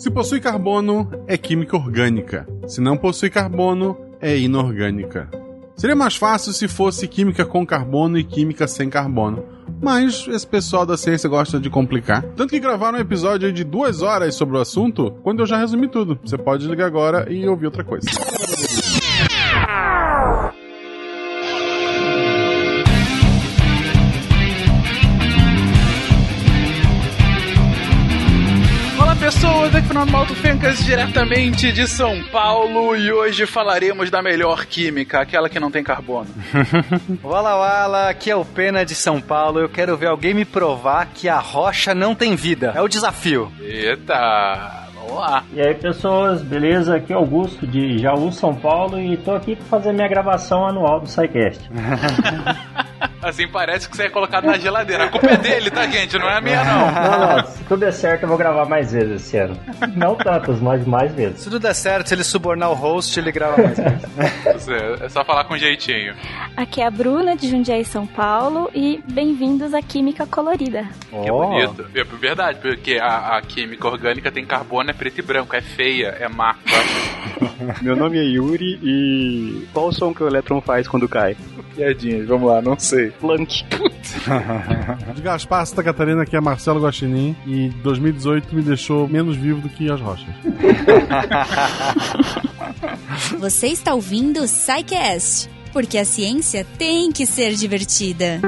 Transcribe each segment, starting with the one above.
Se possui carbono, é química orgânica. Se não possui carbono, é inorgânica. Seria mais fácil se fosse química com carbono e química sem carbono. Mas esse pessoal da ciência gosta de complicar. Tanto que gravaram um episódio de duas horas sobre o assunto, quando eu já resumi tudo. Você pode ligar agora e ouvir outra coisa. Pessoas, aqui Fernando Malto Fencas, diretamente de São Paulo, e hoje falaremos da melhor química, aquela que não tem carbono. Wala Wala, aqui é o Pena de São Paulo, eu quero ver alguém me provar que a rocha não tem vida. É o desafio. Eita! Vamos lá. E aí, pessoas, beleza? Aqui é Augusto de Jaú, São Paulo, e tô aqui para fazer minha gravação anual do SciCast. Assim parece que você é colocado na geladeira. A culpa é dele, tá, gente? Não é a minha, não. Não, não. Se tudo der certo, eu vou gravar mais vezes esse ano. Não tantas, mas mais vezes. Se tudo der certo, se ele subornar o host, ele grava mais vezes. É só falar com jeitinho. Aqui é a Bruna, de Jundiaí, São Paulo, e bem-vindos à Química Colorida. Que é bonito. É verdade, porque a, a, química orgânica tem carbono, é preto e branco, é feia, é má. Meu nome é Yuri e qual o som que o elétron faz quando cai? Piadinhas, vamos lá, não sei. Planck. De Gaspar, Santa Catarina, aqui é Marcelo Guaxinim e 2018 me deixou menos vivo do que as rochas. Você está ouvindo o Psycast, porque a ciência tem que ser divertida.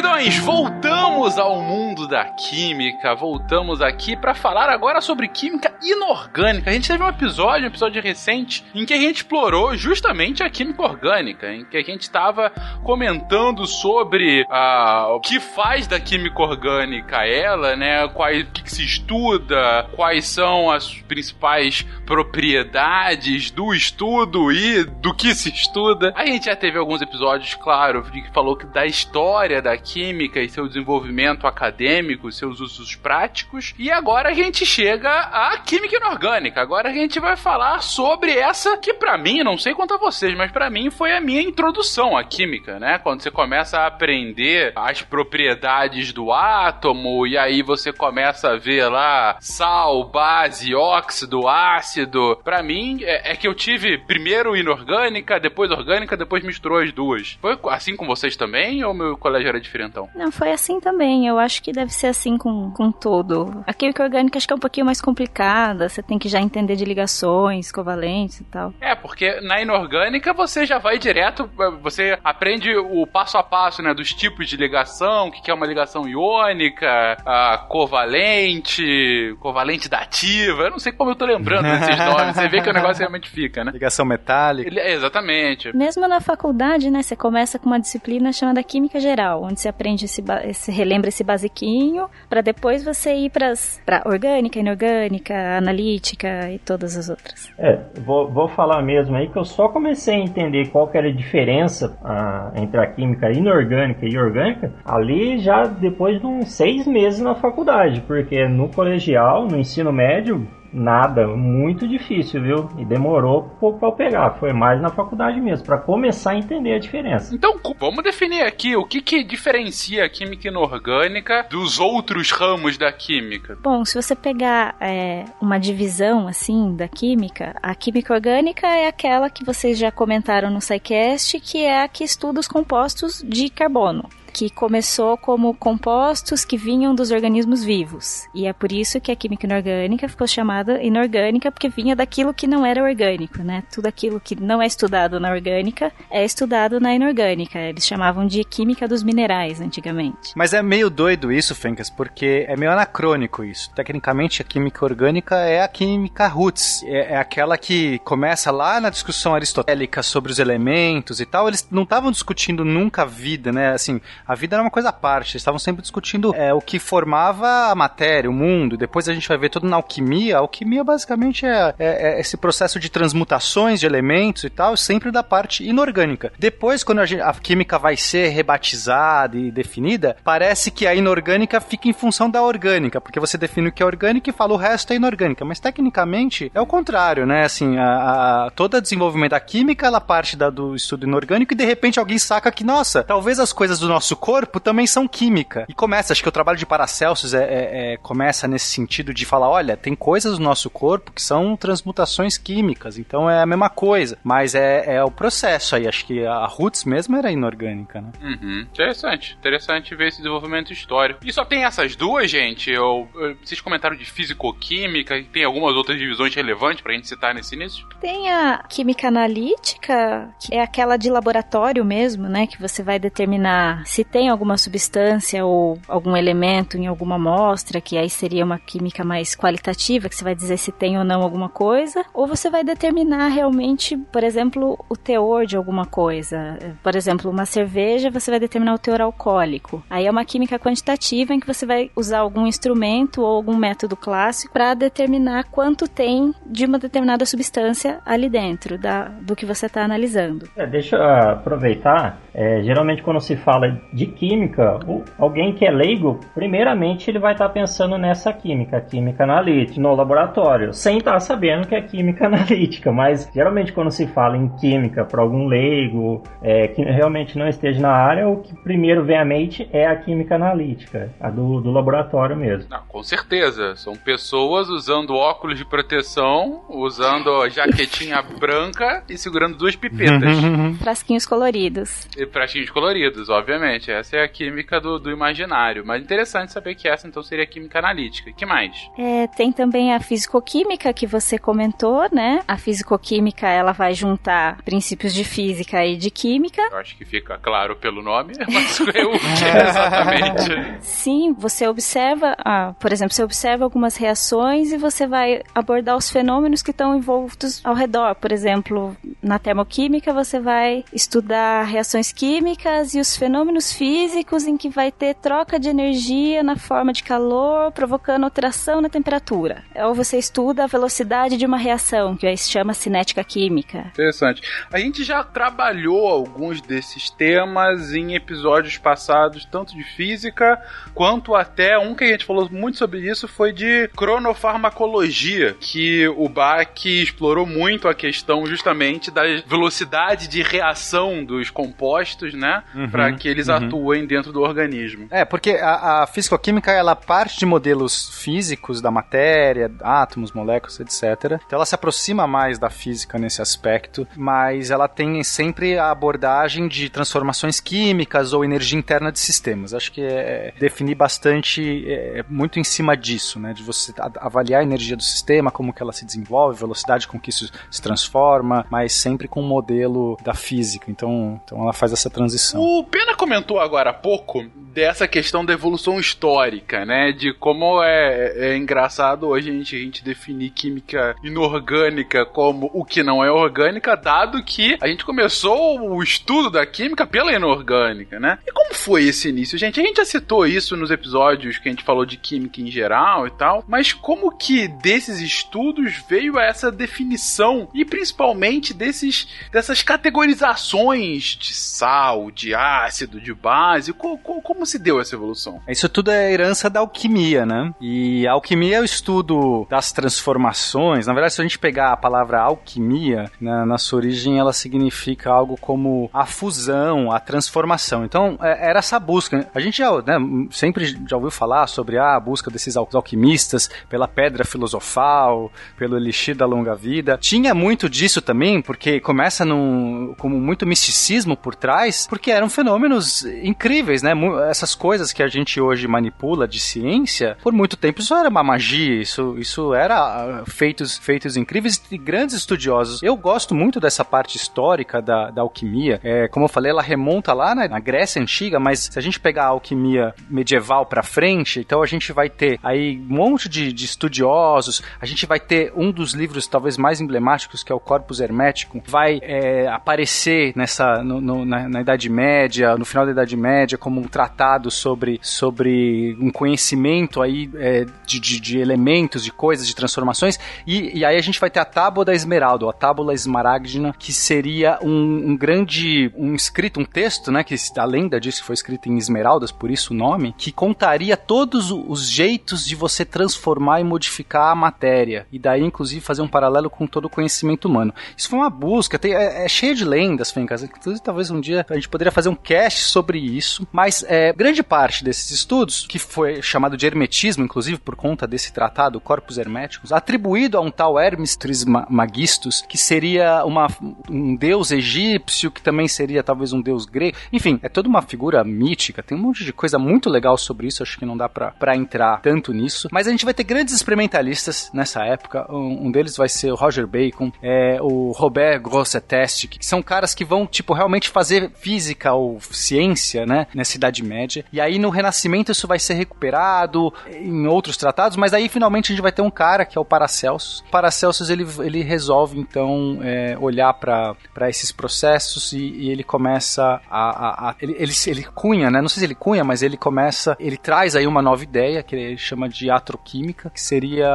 Queridões, voltamos ao mundo da química, voltamos aqui para falar agora sobre química inorgânica. A gente teve um episódio, um episódio recente, em que a gente explorou justamente a química orgânica, em que a gente estava comentando sobre uh, o que faz da química orgânica ela, né? Quais, o que, que se estuda, quais são as principais propriedades do estudo e do que se estuda. A gente já teve alguns episódios, claro, que falou que da história da química e seu desenvolvimento acadêmico, seus usos práticos. E agora a gente chega à química inorgânica. Agora a gente vai falar sobre essa que para mim, não sei quanto a vocês, mas para mim foi a minha introdução à química, né? Quando você começa a aprender as propriedades do átomo e aí você começa a ver lá sal, base, óxido, ácido. Para mim é, é que eu tive primeiro inorgânica, depois orgânica, depois misturou as duas. Foi assim com vocês também ou meu colégio era diferentão? Não, foi assim também. Eu acho que deve ser assim com, com todo. A química orgânica acho que é um pouquinho mais complicada. Você tem que já entender de ligações, covalentes e tal. É, porque na inorgânica você já vai direto, você aprende o passo a passo, né, dos tipos de ligação, o que é uma ligação iônica, a covalente, covalente dativa. Eu não sei como eu tô lembrando desses nomes. Você vê que o negócio realmente fica, né? Ligação metálica. Ele, exatamente. Mesmo na faculdade, né, você começa com uma disciplina chamada Química Geral, onde você aprende esse, esse relembra esse basiquinho, para depois você ir para orgânica, inorgânica, analítica e todas as outras. É, vou, vou falar mesmo aí que eu só comecei a entender qual que era a diferença a, entre a química inorgânica e orgânica ali já depois de uns seis meses na faculdade, porque no colegial, no ensino médio, Nada, muito difícil, viu? E demorou um pouco para pegar. Foi mais na faculdade mesmo, para começar a entender a diferença. Então, vamos definir aqui o que, que diferencia a química inorgânica dos outros ramos da química. Bom, se você pegar é, uma divisão assim da química, a química orgânica é aquela que vocês já comentaram no SciCast, que é a que estuda os compostos de carbono que começou como compostos que vinham dos organismos vivos. E é por isso que a química inorgânica ficou chamada inorgânica, porque vinha daquilo que não era orgânico, né? Tudo aquilo que não é estudado na orgânica é estudado na inorgânica. Eles chamavam de química dos minerais antigamente. Mas é meio doido isso, Fencas, porque é meio anacrônico isso. Tecnicamente, a química orgânica é a química roots. É, é aquela que começa lá na discussão aristotélica sobre os elementos e tal. Eles não estavam discutindo nunca a vida, né? Assim, A vida era uma coisa à parte. Eles estavam sempre discutindo é, o que formava a matéria, o mundo. Depois a gente vai ver tudo na alquimia. A alquimia basicamente é, é, é esse processo de transmutações de elementos e tal, sempre da parte inorgânica. Depois, quando a, gente, a química vai ser rebatizada e definida, parece que a inorgânica fica em função da orgânica, porque você define o que é orgânico e fala o resto é inorgânica. Mas tecnicamente é o contrário, né? Assim, a, a, todo o desenvolvimento da química ela parte da, do estudo inorgânico e de repente alguém saca que, nossa, talvez as coisas do nosso corpo também são química. E começa, acho que o trabalho de Paracelsus é, é, é, começa nesse sentido de falar: olha, tem coisas do nosso corpo que são transmutações químicas, então é a mesma coisa. Mas é, é o processo aí, acho que a roots mesmo era inorgânica, né? Uhum. Interessante, interessante ver esse desenvolvimento histórico. E só tem essas duas, gente? Eu, eu, vocês comentaram de físico-química, tem algumas outras divisões relevantes pra gente citar nesse início? Tem a química analítica, que é aquela de laboratório mesmo, né? Que você vai determinar se tem alguma substância ou algum elemento em alguma amostra, que aí seria uma química mais qualitativa, que você vai dizer se tem ou não alguma coisa, ou você vai determinar realmente, por exemplo, o teor de alguma coisa. Por exemplo, uma cerveja, você vai determinar o teor alcoólico. Aí é uma química quantitativa em que você vai usar algum instrumento ou algum método clássico para determinar quanto tem de uma determinada substância ali dentro da, do que você está analisando. É, deixa eu aproveitar. É, geralmente, quando se fala de química, alguém que é leigo, primeiramente ele vai estar tá pensando nessa química, química analítica, no laboratório, sem estar tá sabendo que é química analítica. Mas geralmente, quando se fala em química para algum leigo é, que realmente não esteja na área, o que primeiro vem à mente é a química analítica, a do, do laboratório mesmo. Não, com certeza. São pessoas usando óculos de proteção, usando jaquetinha branca e segurando duas pipetas. Frasquinhos coloridos. E frasquinhos coloridos, obviamente. Essa é a química do, do imaginário. Mas interessante saber que essa então seria a química analítica. que mais? É, tem também a fisicoquímica que você comentou, né? A fisicoquímica ela vai juntar princípios de física e de química. Eu acho que fica claro pelo nome, mas eu é exatamente. Sim, você observa, ah, por exemplo, você observa algumas reações e você vai abordar os fenômenos que estão envoltos ao redor. Por exemplo, na termoquímica você vai estudar reações químicas e os fenômenos físicos em que vai ter troca de energia na forma de calor, provocando alteração na temperatura. Ou você estuda a velocidade de uma reação, que se chama cinética química. Interessante. A gente já trabalhou alguns desses temas em episódios passados, tanto de física quanto até um que a gente falou muito sobre isso foi de cronofarmacologia, que o Bach explorou muito a questão justamente da velocidade de reação dos compostos, né, uhum, para que eles uhum. Atuem dentro do organismo. É, porque a, a físico-química ela parte de modelos físicos da matéria, átomos, moléculas, etc. Então ela se aproxima mais da física nesse aspecto, mas ela tem sempre a abordagem de transformações químicas ou energia interna de sistemas. Acho que é definir bastante, é, muito em cima disso, né? De você avaliar a energia do sistema, como que ela se desenvolve, velocidade com que isso se transforma, mas sempre com o um modelo da física. Então, então ela faz essa transição. O Pena comentou agora há pouco dessa questão da evolução histórica, né? De como é, é engraçado hoje a gente, a gente definir química inorgânica como o que não é orgânica, dado que a gente começou o estudo da química pela inorgânica, né? E como foi esse início, gente? A gente já citou isso nos episódios que a gente falou de química em geral e tal, mas como que desses estudos veio essa definição e principalmente desses dessas categorizações de sal, de ácido, de base? Como, como se deu essa evolução? Isso tudo é herança da alquimia, né? E a alquimia é o estudo das transformações. Na verdade, se a gente pegar a palavra alquimia, né, na sua origem ela significa algo como a fusão, a transformação. Então, é, era essa busca. A gente já né, sempre já ouviu falar sobre a busca desses alquimistas pela pedra filosofal, pelo elixir da longa vida. Tinha muito disso também, porque começa num, como muito misticismo por trás, porque eram fenômenos incríveis, né? Essas coisas que a gente hoje manipula de ciência, por muito tempo isso era uma magia, isso, isso era ah, feitos, feitos incríveis e grandes estudiosos. Eu gosto muito dessa parte histórica da, da alquimia. É, como eu falei, ela remonta lá na, na Grécia Antiga, mas se a gente pegar a alquimia medieval para frente, então a gente vai ter aí um monte de, de, estudiosos, a gente vai ter um dos livros talvez mais emblemáticos, que é o Corpus hermético vai é, aparecer nessa no, no, na, na, Idade Média, no final da Idade Média, como um tratado sobre, sobre um conhecimento aí é, de, de, de, elementos, de coisas, de transformações. E, e, aí a gente vai ter a Tábua da Esmeralda, a Tábula Esmaragdina, que seria um, um, grande um escrito, um texto, né, que a lenda diz foi escrito em esmeraldas, por isso o nome, que contaria todos os jeitos de você transformar e modificar a matéria. E daí, inclusive, fazer um paralelo com todo o conhecimento humano. Isso foi uma busca, tem, é, é cheio de lendas, Fencas. Inclusive, talvez um dia a gente poderia fazer um cast sobre isso. Mas é, grande parte desses estudos, que foi chamado de hermetismo, inclusive por conta desse tratado, Corpus Herméticos, atribuído a um tal Hermes Trismegistus, que seria uma, um deus egípcio, que também seria talvez um deus grego. Enfim, é toda uma figura mítica, tem um monte de coisa muito legal sobre isso, acho que não dá para entrar tanto nisso. Mas a gente vai ter grandes experimentalistas nessa época, um, um deles vai ser o Roger Bacon, é, o Robert Grosseteste, que são caras que vão, tipo, realmente fazer física ou ciência, né, nessa Idade Média. E aí no Renascimento isso vai ser recuperado em outros tratados, mas aí finalmente a gente vai ter um cara que é o Paracelsus. Paracelsus ele, ele resolve então é, olhar para esses processos e, e, ele começa a, a, a ele, ele, ele cunha, né? Não sei se ele cunha, mas ele começa, ele traz aí uma nova ideia que ele chama de atroquímica, que seria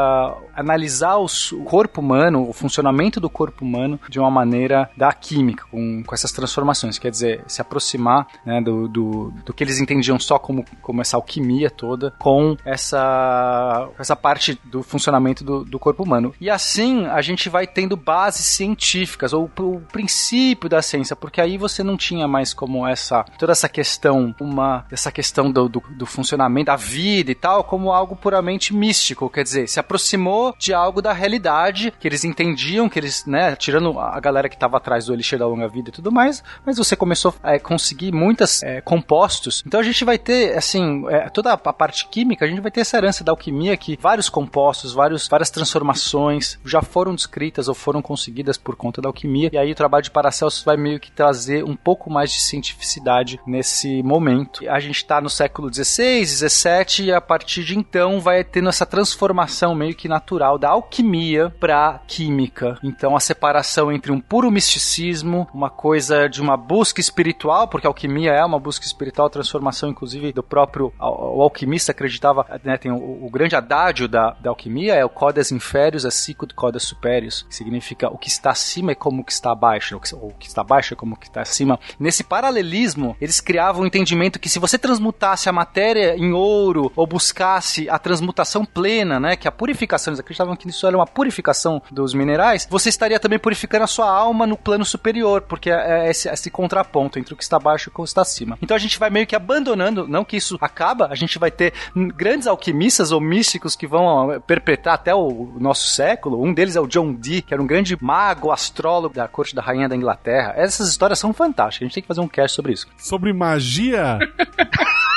analisar os, o corpo humano, o funcionamento do corpo humano de uma maneira da química, com, com essas transformações. Quer dizer, se aproximar né, do, do, do que eles entendiam só como, como essa alquimia toda, com essa, essa parte do funcionamento do, do corpo humano. E assim a gente vai tendo bases científicas, ou o princípio da ciência, porque aí você não tinha mais como essa toda essa questão, uma essa questão do, do, do funcionamento da vida e tal, como algo puramente místico, quer dizer, se aproximou de algo da realidade que eles entendiam, que eles, né, tirando a galera que estava atrás do Elixir da Longa Vida e tudo mais, mas você começou a é, conseguir é, compostos. Então a gente vai ter, assim, é, toda a parte química, a gente vai ter essa herança da alquimia que vários compostos, vários, várias transformações já foram descritas ou foram conseguidas por conta da alquimia. E aí o trabalho de Paracelsus vai meio que trazer um pouco mais de cientificidade nesse momento. A gente está no século XVI, XVII e a partir de então vai tendo essa transformação meio que natural da alquimia para química. Então a separação entre um puro misticismo, uma coisa de uma busca espiritual, porque a alquimia é uma busca espiritual, transformação inclusive do próprio o alquimista acreditava, né, tem o, o, grande adágio da, da alquimia é o codes inferius é sicut codes superius, que significa o que está acima é como o que está abaixo, ou o que está abaixo é como o que está acima. Nesse paralelismo, eles criavam o entendimento que se você transmutasse a matéria em ouro ou buscasse a transmutação plena, né, que a purificação, eles acreditavam que isso era uma purificação dos minerais, você estaria também purificando a sua alma no plano superior, porque é esse, esse contraponto entre o que está abaixo e o que está acima. Então a gente vai meio que abandonando, não que isso acaba, a gente vai ter grandes alquimistas ou místicos que vão perpetrar até o nosso século. Um deles é o John Dee, que era um grande mago, astrólogo da corte da rainha da Inglaterra. Essas histórias são fantásticas. A gente tem que fazer um cast sobre isso. Sobre magia?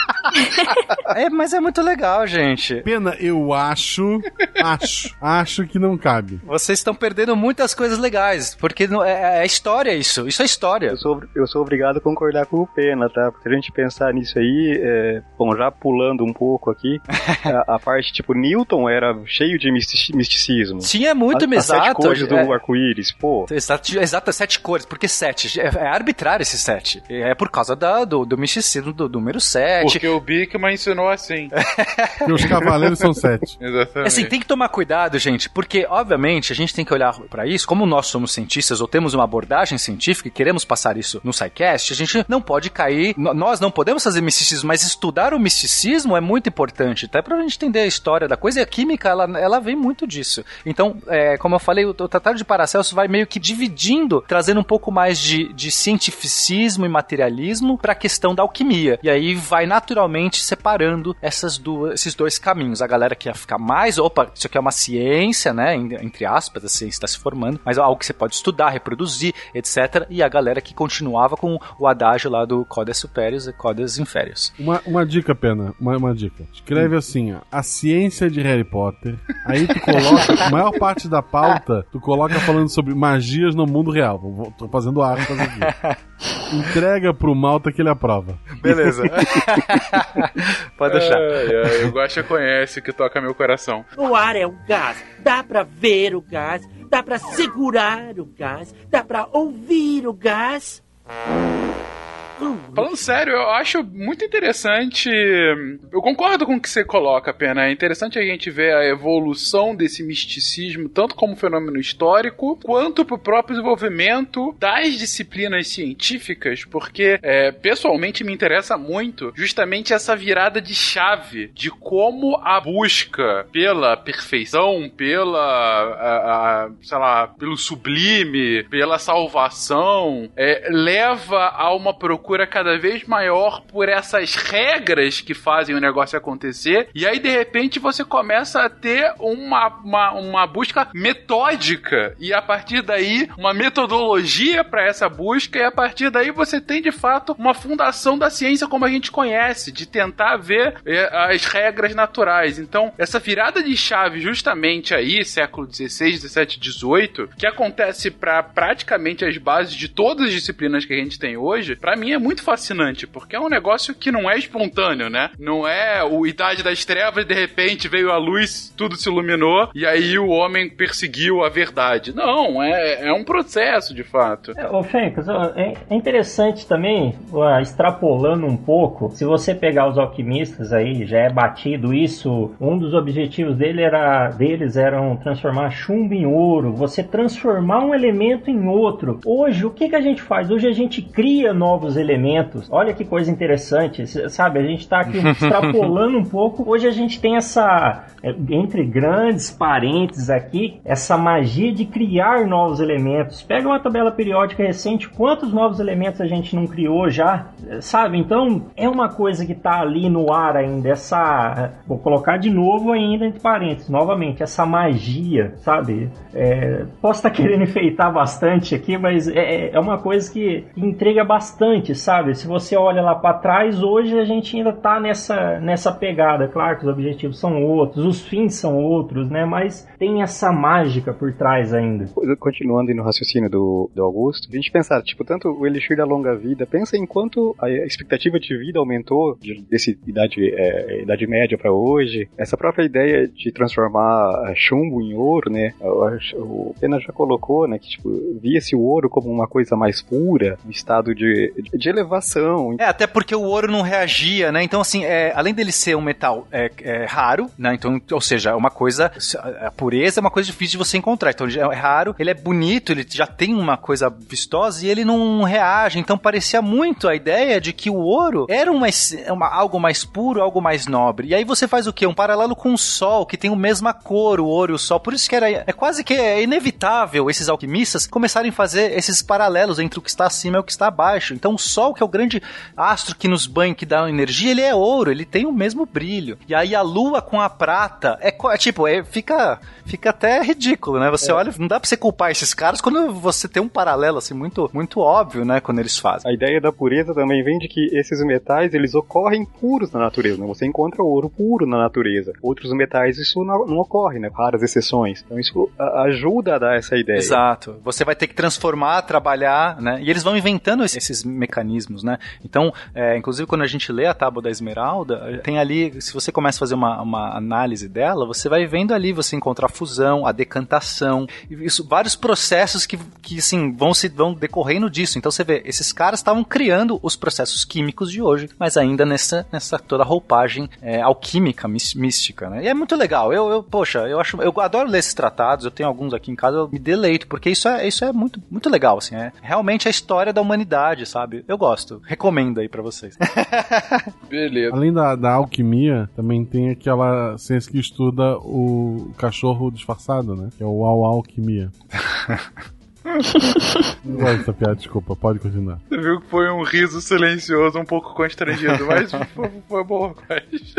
é, mas é muito legal, gente. Pena, eu acho, acho, acho que não cabe. Vocês estão perdendo muitas coisas legais, porque não, é, é, história isso, isso é história. Eu sou, eu sou obrigado a concordar com o Pena, tá? Porque se a gente pensar nisso aí, é, bom, já pulando um pouco aqui, a, a, parte tipo Newton era cheio de misticismo. Tinha muito, a, exato. As sete cores do é, arco-íris, pô. Exato, exato, sete cores, porque sete, é, é arbitrário esse sete. É por causa da, do, do misticismo do número sete. Porque o Bigman ensinou assim. e os cavaleiros são sete. Exatamente. Assim, tem que tomar cuidado, gente, porque, obviamente, a gente tem que olhar para isso, como nós somos cientistas ou temos uma abordagem científica e queremos passar isso no SciCast, a gente não pode cair, nós não podemos fazer misticismo, mas estudar o misticismo é muito importante, até pra gente entender a história da coisa, e a química, ela, ela vem muito disso. Então, é, como eu falei, o, o Tratado de Paracelsus vai meio que dividindo, trazendo um pouco mais de, de cientificismo e materialismo para a questão da alquimia. E aí vai naturalmente separando essas duas, esses dois caminhos. A galera que ia ficar mais, opa, isso aqui é uma ciência, né? Entre aspas, a ciência está se formando, mas é algo que você pode estudar, reproduzir, etc. E a galera que continuava com o adágio lá do Codes Superius e Codes Inferius. Uma, uma dica, Pena, uma, uma dica. Escreve hum. assim, ó, a ciência de Harry Potter. Aí tu coloca, a maior parte da pauta, tu coloca falando sobre magias no mundo real. Tô fazendo aspas aqui. Entrega pro Malta que ele aprova. Beleza. Pode deixar. Ai, ai, o Guaxa conhece que toca meu coração. O ar é um gás. Dá pra ver o gás, dá pra segurar o gás, dá pra ouvir o gás. Falando sério, eu acho muito interessante. Eu concordo com o que você coloca, Pena. É interessante a gente ver a evolução desse misticismo, tanto como fenômeno histórico, quanto pro próprio desenvolvimento das disciplinas científicas, porque é, pessoalmente me interessa muito justamente essa virada de chave de como a busca pela perfeição, pela, a, a, sei lá, pelo sublime, pela salvação, é, leva a uma procura cada vez maior por essas regras que fazem o negócio acontecer. E aí, de repente, você começa a ter uma, uma, uma busca metódica. E a partir daí, uma metodologia para essa busca. E a partir daí, você tem de fato uma fundação da ciência como a gente conhece, de tentar ver é, as regras naturais. Então, essa virada de chave, justamente aí, século XVI, XVII, XVIII, que acontece para praticamente as bases de todas as disciplinas que a gente tem hoje, para mim é muito fascinante, porque é um negócio que não é espontâneo, né? Não é o Idade das Trevas, de repente veio a luz, tudo se iluminou, e aí o homem perseguiu a verdade. Não, é, é um processo, de fato. É, ô Fencas, é, é interessante também, extrapolando um pouco, se você pegar os alquimistas aí, já é batido isso, um dos objetivos dele era, deles eram transformar chumbo em ouro, você transformar um elemento em outro. Hoje, o que, que a gente faz? Hoje a gente cria novos elementos. Olha que coisa interessante, sabe? A gente está aqui extrapolando um pouco. Hoje a gente tem essa, é, entre grandes parênteses aqui, essa magia de criar novos elementos. Pega uma tabela periódica recente, quantos novos elementos a gente não criou já, sabe? Então é uma coisa que está ali no ar ainda. Essa, vou colocar de novo ainda entre parênteses, novamente, essa magia, sabe? É, posso estar tá querendo enfeitar bastante aqui, mas é, é uma coisa que entrega bastante, sabe? Se você olha lá para trás, hoje a gente ainda tá nessa, nessa pegada. Claro que os objetivos são outros, os fins são outros, né? Mas tem essa mágica por trás ainda. Continuando no raciocínio do, do Augusto, a gente pensar, tipo, tanto o Elixir da Longa Vida, pensa em quanto a expectativa de vida aumentou de, desse idade, é, idade média para hoje. Essa própria ideia de transformar chumbo em ouro, né? O Pena já colocou, né? Que, tipo, via-se o ouro como uma coisa mais pura, um estado de, de elevação. É, até porque o ouro não reagia, né? Então, assim, é, além dele ser um metal é, é, raro, né? Então, ou seja, é uma coisa. A pureza é uma coisa difícil de você encontrar. Então, ele é raro, ele é bonito, ele já tem uma coisa vistosa e ele não reage. Então, parecia muito a ideia de que o ouro era uma, uma, algo mais puro, algo mais nobre. E aí você faz o quê? Um paralelo com o sol, que tem a mesma cor, o ouro e o sol. Por isso que era, é quase que é inevitável esses alquimistas começarem a fazer esses paralelos entre o que está acima e o que está abaixo. Então, o sol, que é o grande astro que nos banha, que dá energia, ele é ouro, ele tem o mesmo brilho. E aí a lua com a prata é, é tipo, é, fica, fica até ridículo, né? Você é. olha, não dá pra você culpar esses caras quando você tem um paralelo assim muito, muito óbvio, né? Quando eles fazem. A ideia da pureza também vem de que esses metais eles ocorrem puros na natureza, né? Você encontra ouro puro na natureza. Outros metais isso não, não ocorre, né? Raras exceções. Então isso ajuda a dar essa ideia. Exato. Você vai ter que transformar, trabalhar, né? E eles vão inventando esses mecanismos, né? Então, é, inclusive quando a gente lê a Tábua da Esmeralda, tem ali, se você começa a fazer uma, uma análise dela, você vai vendo ali, você encontra a fusão, a decantação, isso, vários processos que, que assim, vão, se, vão decorrendo disso. Então você vê, esses caras estavam criando os processos químicos de hoje, mas ainda nessa, nessa toda roupagem é, alquímica, mística, né? E é muito legal. Eu, eu, poxa, eu acho, eu adoro ler esses tratados, eu tenho alguns aqui em casa, eu me deleito, porque isso é, isso é muito, muito legal, assim, é realmente a história da humanidade, sabe? Eu gosto. Recomendo aí para vocês. Beleza. Além da, da alquimia, também tem aquela ciência que estuda o cachorro disfarçado, né? Que é o Au Alquimia. Não gosto dessa piada, desculpa, pode continuar. Você viu que foi um riso silencioso, um pouco constrangido, mas foi, foi bom, mas...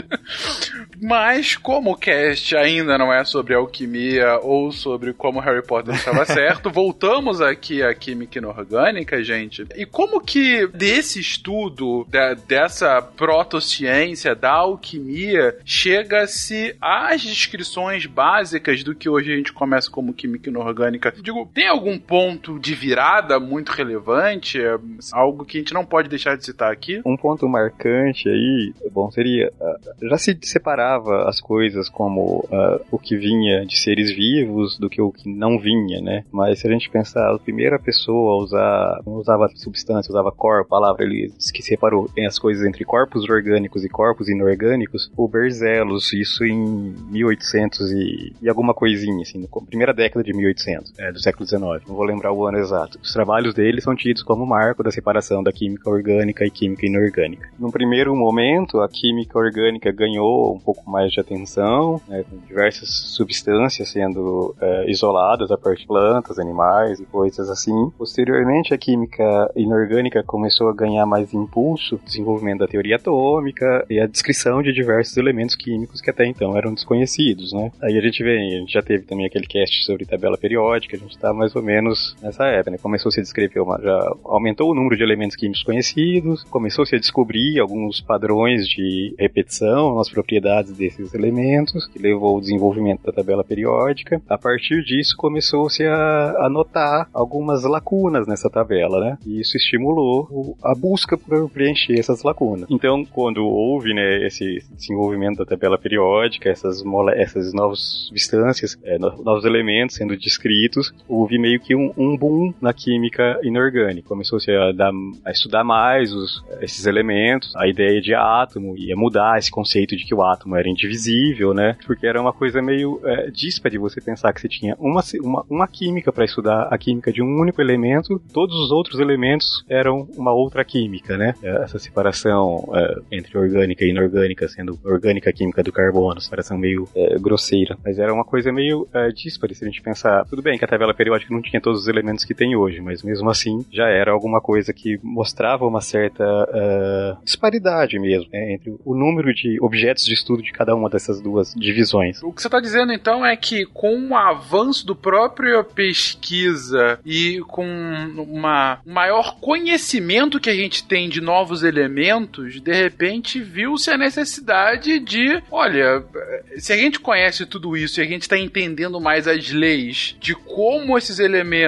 Mas, como o cast ainda não é sobre alquimia ou sobre como Harry Potter estava certo, voltamos aqui à química inorgânica, gente. E como que desse estudo, da, dessa protociência, da alquimia, chega-se às descrições básicas do que hoje a gente começa como química inorgânica? Digo, tem algum ponto de virada muito relevante? É algo que a gente não pode deixar de citar aqui? Um ponto marcante aí, bom, seria. Uh, já se separava as coisas como uh, o que vinha de seres vivos do que o que não vinha, né? Mas se a gente pensar, a primeira pessoa a usar. não usava substância, usava corpo, palavra, ele que separou as coisas entre corpos orgânicos e corpos inorgânicos, o Berzelos, isso em 1800 e, e alguma coisinha, assim, na primeira década de 1800, é, do século XIX, vou lembrar o ano exato. Os trabalhos dele são tidos como marco da separação da química orgânica e química inorgânica. Num primeiro momento, a química orgânica ganhou um pouco mais de atenção, né, com diversas substâncias sendo é, isoladas a partir de plantas, animais e coisas assim. Posteriormente, a química inorgânica começou a ganhar mais impulso, desenvolvimento da teoria atômica e a descrição de diversos elementos químicos que até então eram desconhecidos, né? Aí a gente vem, a gente já teve também aquele cast sobre tabela periódica, a gente está mais ou menos nessa época, né? Começou a se descrever, uma, já aumentou o número de elementos químicos conhecidos, começou -se a descobrir alguns padrões de repetição nas propriedades desses elementos, que levou ao desenvolvimento da tabela periódica. A partir disso, começou-se a, a notar algumas lacunas nessa tabela, né? E isso estimulou a busca por preencher essas lacunas. Então, quando houve né, esse desenvolvimento da tabela periódica, essas, essas novas substâncias, é, novos elementos sendo descritos, houve meio que um, um boom na química inorgânica. Começou-se a, a, estudar mais os, esses elementos, a ideia de átomo, ia mudar esse conceito de que o átomo era indivisível, né? Porque era uma coisa meio é, díspare você pensar que você tinha uma, uma, uma química para estudar a química de um único elemento, todos os outros elementos eram uma outra química, né? Essa separação é, entre orgânica e inorgânica, sendo orgânica química do carbono, separação meio é, grosseira. Mas era uma coisa meio é, díspare se a gente pensar. Tudo bem que a tabela periódica não tinha todos os elementos que tem hoje, mas mesmo assim já era alguma coisa que mostrava uma certa uh, disparidade mesmo né, entre o número de objetos de estudo de cada uma dessas duas divisões. O que você está dizendo então é que com o avanço do próprio pesquisa e com uma maior conhecimento que a gente tem de novos elementos, de repente viu-se a necessidade de, olha, se a gente conhece tudo isso e a gente está entendendo mais as leis de como esses elementos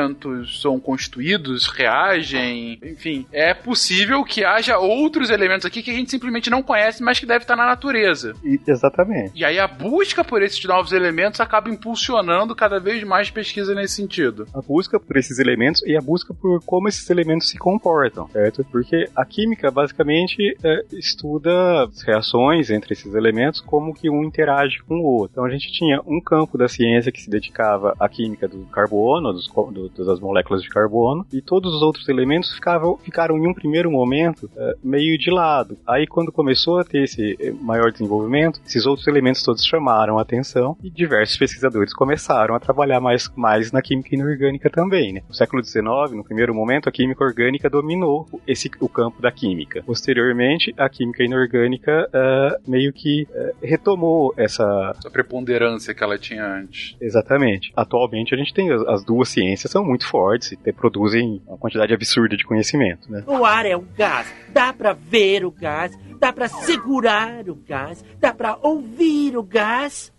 são constituídos, reagem, enfim, é possível que haja outros elementos aqui que a gente simplesmente não conhece, mas que deve estar na natureza. E, exatamente. E aí a busca por esses novos elementos acaba impulsionando cada vez mais pesquisa nesse sentido. A busca por esses elementos e a busca por como esses elementos se comportam, certo? Porque a química basicamente é, estuda as reações entre esses elementos, como que um interage com o outro. Então a gente tinha um campo da ciência que se dedicava à química do carbono, dos, do, das moléculas de carbono, e todos os outros elementos ficavam, ficaram em um primeiro momento é, meio de lado. Aí quando começou a ter esse é, maior desenvolvimento, esses outros elementos todos chamaram a atenção e diversos pesquisadores começaram a trabalhar mais, mais na química inorgânica também. Né? No século XIX, no primeiro momento, a química orgânica dominou esse, o campo da química. Posteriormente, a química inorgânica uh, meio que uh, retomou essa... A preponderância que ela tinha antes. Exatamente. Atualmente a gente tem as, as duas ciências são muito fortes e produzem uma quantidade absurda de conhecimento. Né? O ar é um gás, dá para ver o gás, dá para segurar o gás, dá para ouvir o gás.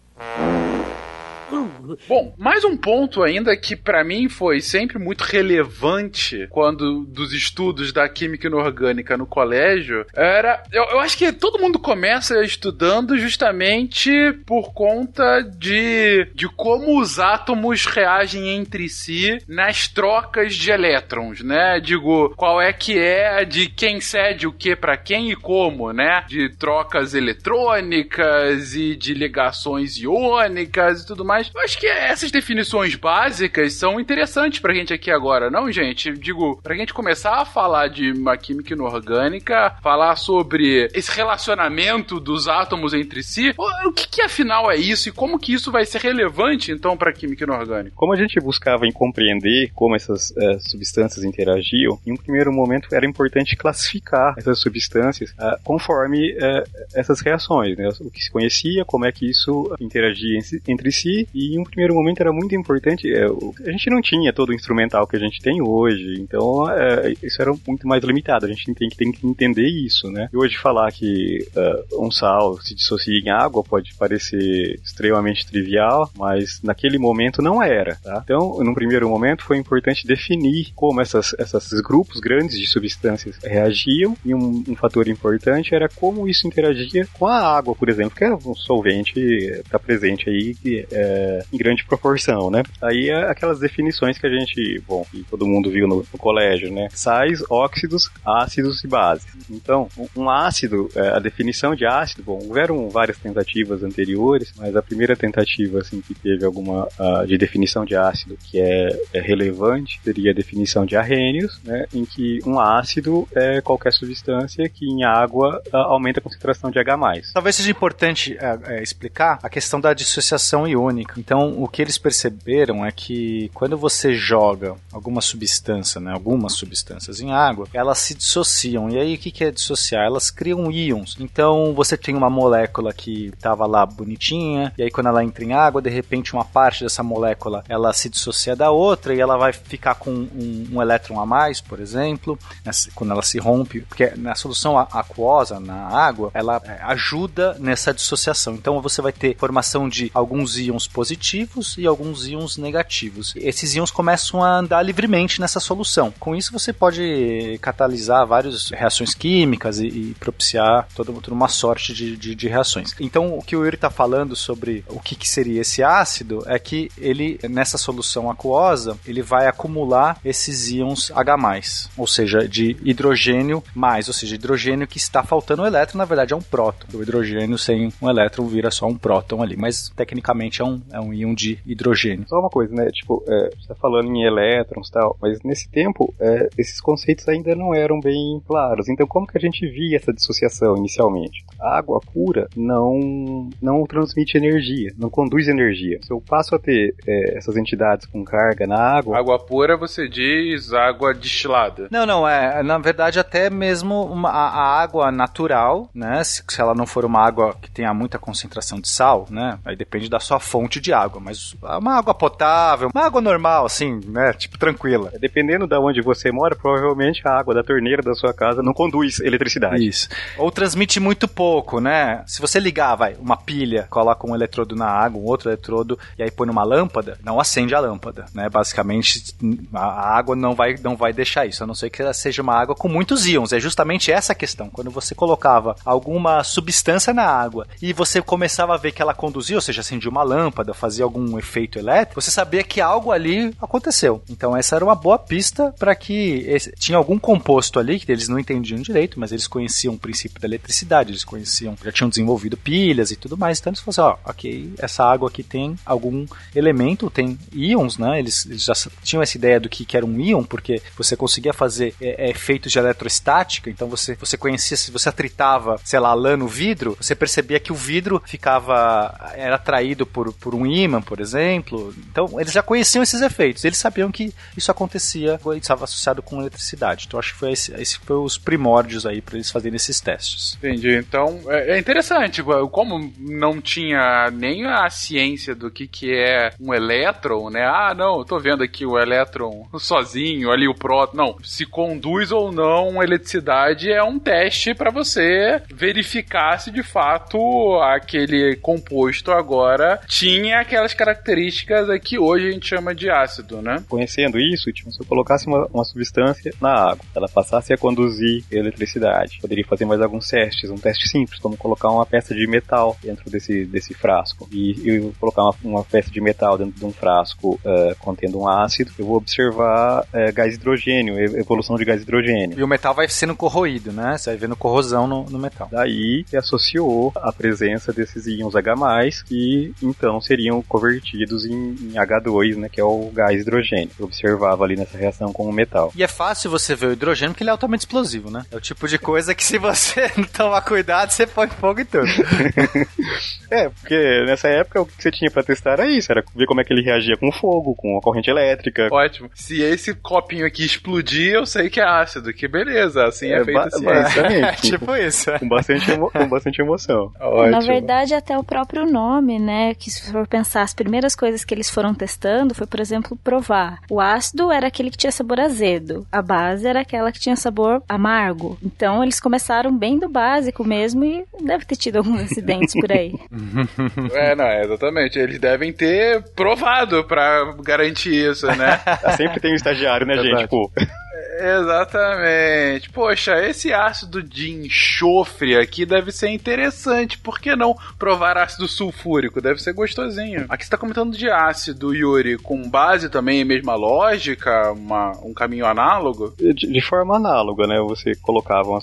Bom, mais um ponto ainda que para mim foi sempre muito relevante quando dos estudos da química inorgânica no colégio era. Eu, eu acho que todo mundo começa estudando justamente por conta de, de como os átomos reagem entre si nas trocas de elétrons, né? Digo, qual é que é de quem cede o que para quem e como, né? De trocas eletrônicas e de ligações iônicas e tudo mais Eu acho que essas definições básicas são interessantes pra gente aqui agora, não, gente? Digo, pra gente começar a falar de uma química inorgânica, falar sobre esse relacionamento dos átomos entre si, o que, que afinal é isso e como que isso vai ser relevante então pra química inorgânica? Como a gente buscava em compreender como essas eh, substâncias interagiam, em um primeiro momento era importante classificar essas substâncias ah, conforme eh, essas reações, né? o que se conhecia, como é que isso interagia entre si, e em um primeiro momento era muito importante. o- a gente não tinha todo o instrumental que a gente tem hoje, então eh, isso era muito mais limitado. A gente tem que, tem que entender isso, né? E hoje falar que eh, um sal se dissocia em água pode parecer extremamente trivial, mas naquele momento não era, tá? Então, num primeiro momento foi importante definir como essas, essas grupos grandes de substâncias reagiam, e um, um fator importante era como isso interagia com a água, por exemplo, que é um solvente está presente aí é, em grande proporção, né? Aí é aquelas definições que a gente, bom, que todo mundo viu no, no colégio, né? Sais, óxidos, ácidos e bases. Então, um- ácido, é, a definição de ácido, bom, houveram várias tentativas anteriores, mas a primeira tentativa, assim, que teve alguma ah, de definição de ácido que é, é relevante seria a definição de arrênios, né? Em que um ácido é qualquer substância que em água ah, aumenta a concentração de H+. Talvez seja importante é, explicar a questão da dissociação iônica. Então, o que eles perceberam é que quando você joga alguma substância, né, algumas substâncias em água, elas se dissociam. E aí, o que é dissociar? Elas criam íons. Então, você tem uma molécula que estava lá bonitinha, e aí quando ela entra em água, de repente uma parte dessa molécula ela se dissocia da outra e ela vai ficar com um, um elétron a mais, por exemplo, nessa- quando ela se rompe, porque na solução aquosa, na água, ela é, ajuda nessa dissociação. Então você vai ter formação de alguns íons positivos e alguns íons negativos. Esses íons começam a andar livremente nessa solução. Com isso você pode catalisar várias reações químicas e, e propiciar toda, toda uma sorte de, de, de reações. Então o que o Yuri está falando sobre o que, que seria esse ácido é que ele, nessa solução aquosa, ele vai acumular esses íons H+, ou seja, de hidrogênio mais, ou seja, hidrogênio que está faltando o elétron, na verdade é um próton. O hidrogênio sem um elétron vira só um próton ali, mas tecnicamente é um, é um íon de hidrogênio. Só uma coisa, né? Tipo, é, você tá falando em elétrons e tal, mas nesse tempo, é, esses conceitos ainda não eram bem claros. Então, como que a gente via essa dissociação inicialmente? A água pura não, não transmite energia, não conduz energia. Se eu passo a ter é, essas entidades com carga na água, Água pura, você diz água destilada. Não, não, é, na verdade até mesmo uma, a, a água natural, né, se, se ela não for uma água que tenha muita concentração de sal, né, aí depende da sua fonte de água, mas uma água potável, uma água normal, assim, né, tipo tranquila. dependendo da onde você mora, provavelmente a água da torneira da sua casa não conduz eletricidade. Isso. Ou transmite muito pouco, né? Se você ligar, vai, uma pilha, coloca um eletrodo na água, um outro eletrodo, e aí põe numa lâmpada, não acende a lâmpada, né? Basicamente, a a água não vai, não vai deixar isso, a não ser que ela seja uma água com muitos íons. É justamente essa a questão. Quando você colocava alguma substância na água e você começava a ver que ela conduzia, ou seja, acendia uma lâmpada, fazia algum efeito elétrico, você sabia que algo ali aconteceu. Então essa era uma boa pista para que esse- tinha algum composto ali que eles não entendiam direito, mas eles conheciam o princípio da eletricidade, eles conheciam, já tinham desenvolvido pilhas e tudo mais. Então eles falaram assim, ó, ok, essa água aqui tem algum elemento, tem íons, né? Eles, eles já tinham essa ideia do que, que era um íon, porque você conseguia fazer é, é, efeitos de eletrostática, então você, você conhecia, se você atritava, sei lá, lã no vidro, você percebia que o vidro ficava, era atraído por, por um ímã, por exemplo. Então eles já conheciam esses efeitos, eles sabiam que isso acontecia, estava associado com eletricidade. Então acho que foi esse, esse foi os primórdios aí para eles fazerem esses testes. Entendi. Então, é, é interessante. Como não tinha nem a ciência do que, que é um elétron, né? Ah, não, eu tô vendo aqui o elétron sozinho, ali o próton. Não, se conduz ou não eletricidade é um teste para você verificar se de fato aquele composto agora tinha aquelas características que hoje a gente chama de ácido, né? Conhecendo isso, tipo, se eu colocasse uma, uma substância na água, ela passasse a conduzir eletricidade, poderia fazer mais alguns testes, um teste simples, como colocar uma peça de metal dentro desse, desse frasco. E eu colocar uma, uma peça de metal dentro de um frasco eh, contendo um ácido, eu vou observar eh, gás hidrogênio, e- evolução de gás hidrogênio. E o metal vai sendo corroído, né? Você vai vendo corrosão no, no metal. Daí se associou a presença desses íons H+, que então seriam convertidos em, em H2, né, que é o gás hidrogênio. Eu observava ali nessa reação com o metal. E é fácil você ver o hidrogênio porque ele é altamente explosivo, né? É o tipo de coisa que se você não tomar cuidado, você põe fogo em tudo. é, porque nessa época o que você tinha pra testar era isso, era ver como é que ele reagia com fogo, com a corrente elétrica. Ótimo. Se esse copinho aqui explodir, eu sei que é ácido, que beleza, assim é, é feito assim. É, tipo isso. Com bastante, emo com bastante emoção. Ótimo. Na verdade, até o próprio nome, né, que se for pensar, as primeiras coisas que eles foram testando foi, por exemplo, provar. O ácido era aquele que tinha sabor azedo, a base era aquela que tinha sabor amargo. Então, eles começaram bem do básico mesmo e deve ter tido alguns acidentes por aí. é, não, exatamente. Eles devem ter provado para garantir isso, né? Sempre tem um estagiário, né, gente? Pô. Exatamente. Poxa, esse ácido de enxofre aqui deve ser interessante. Por que não provar ácido sulfúrico? Deve ser gostosinho. Aqui você tá comentando de ácido, Yuri, com base também, mesma lógica, uma, um caminho análogo? De, de forma análoga, né? Você colocava uma,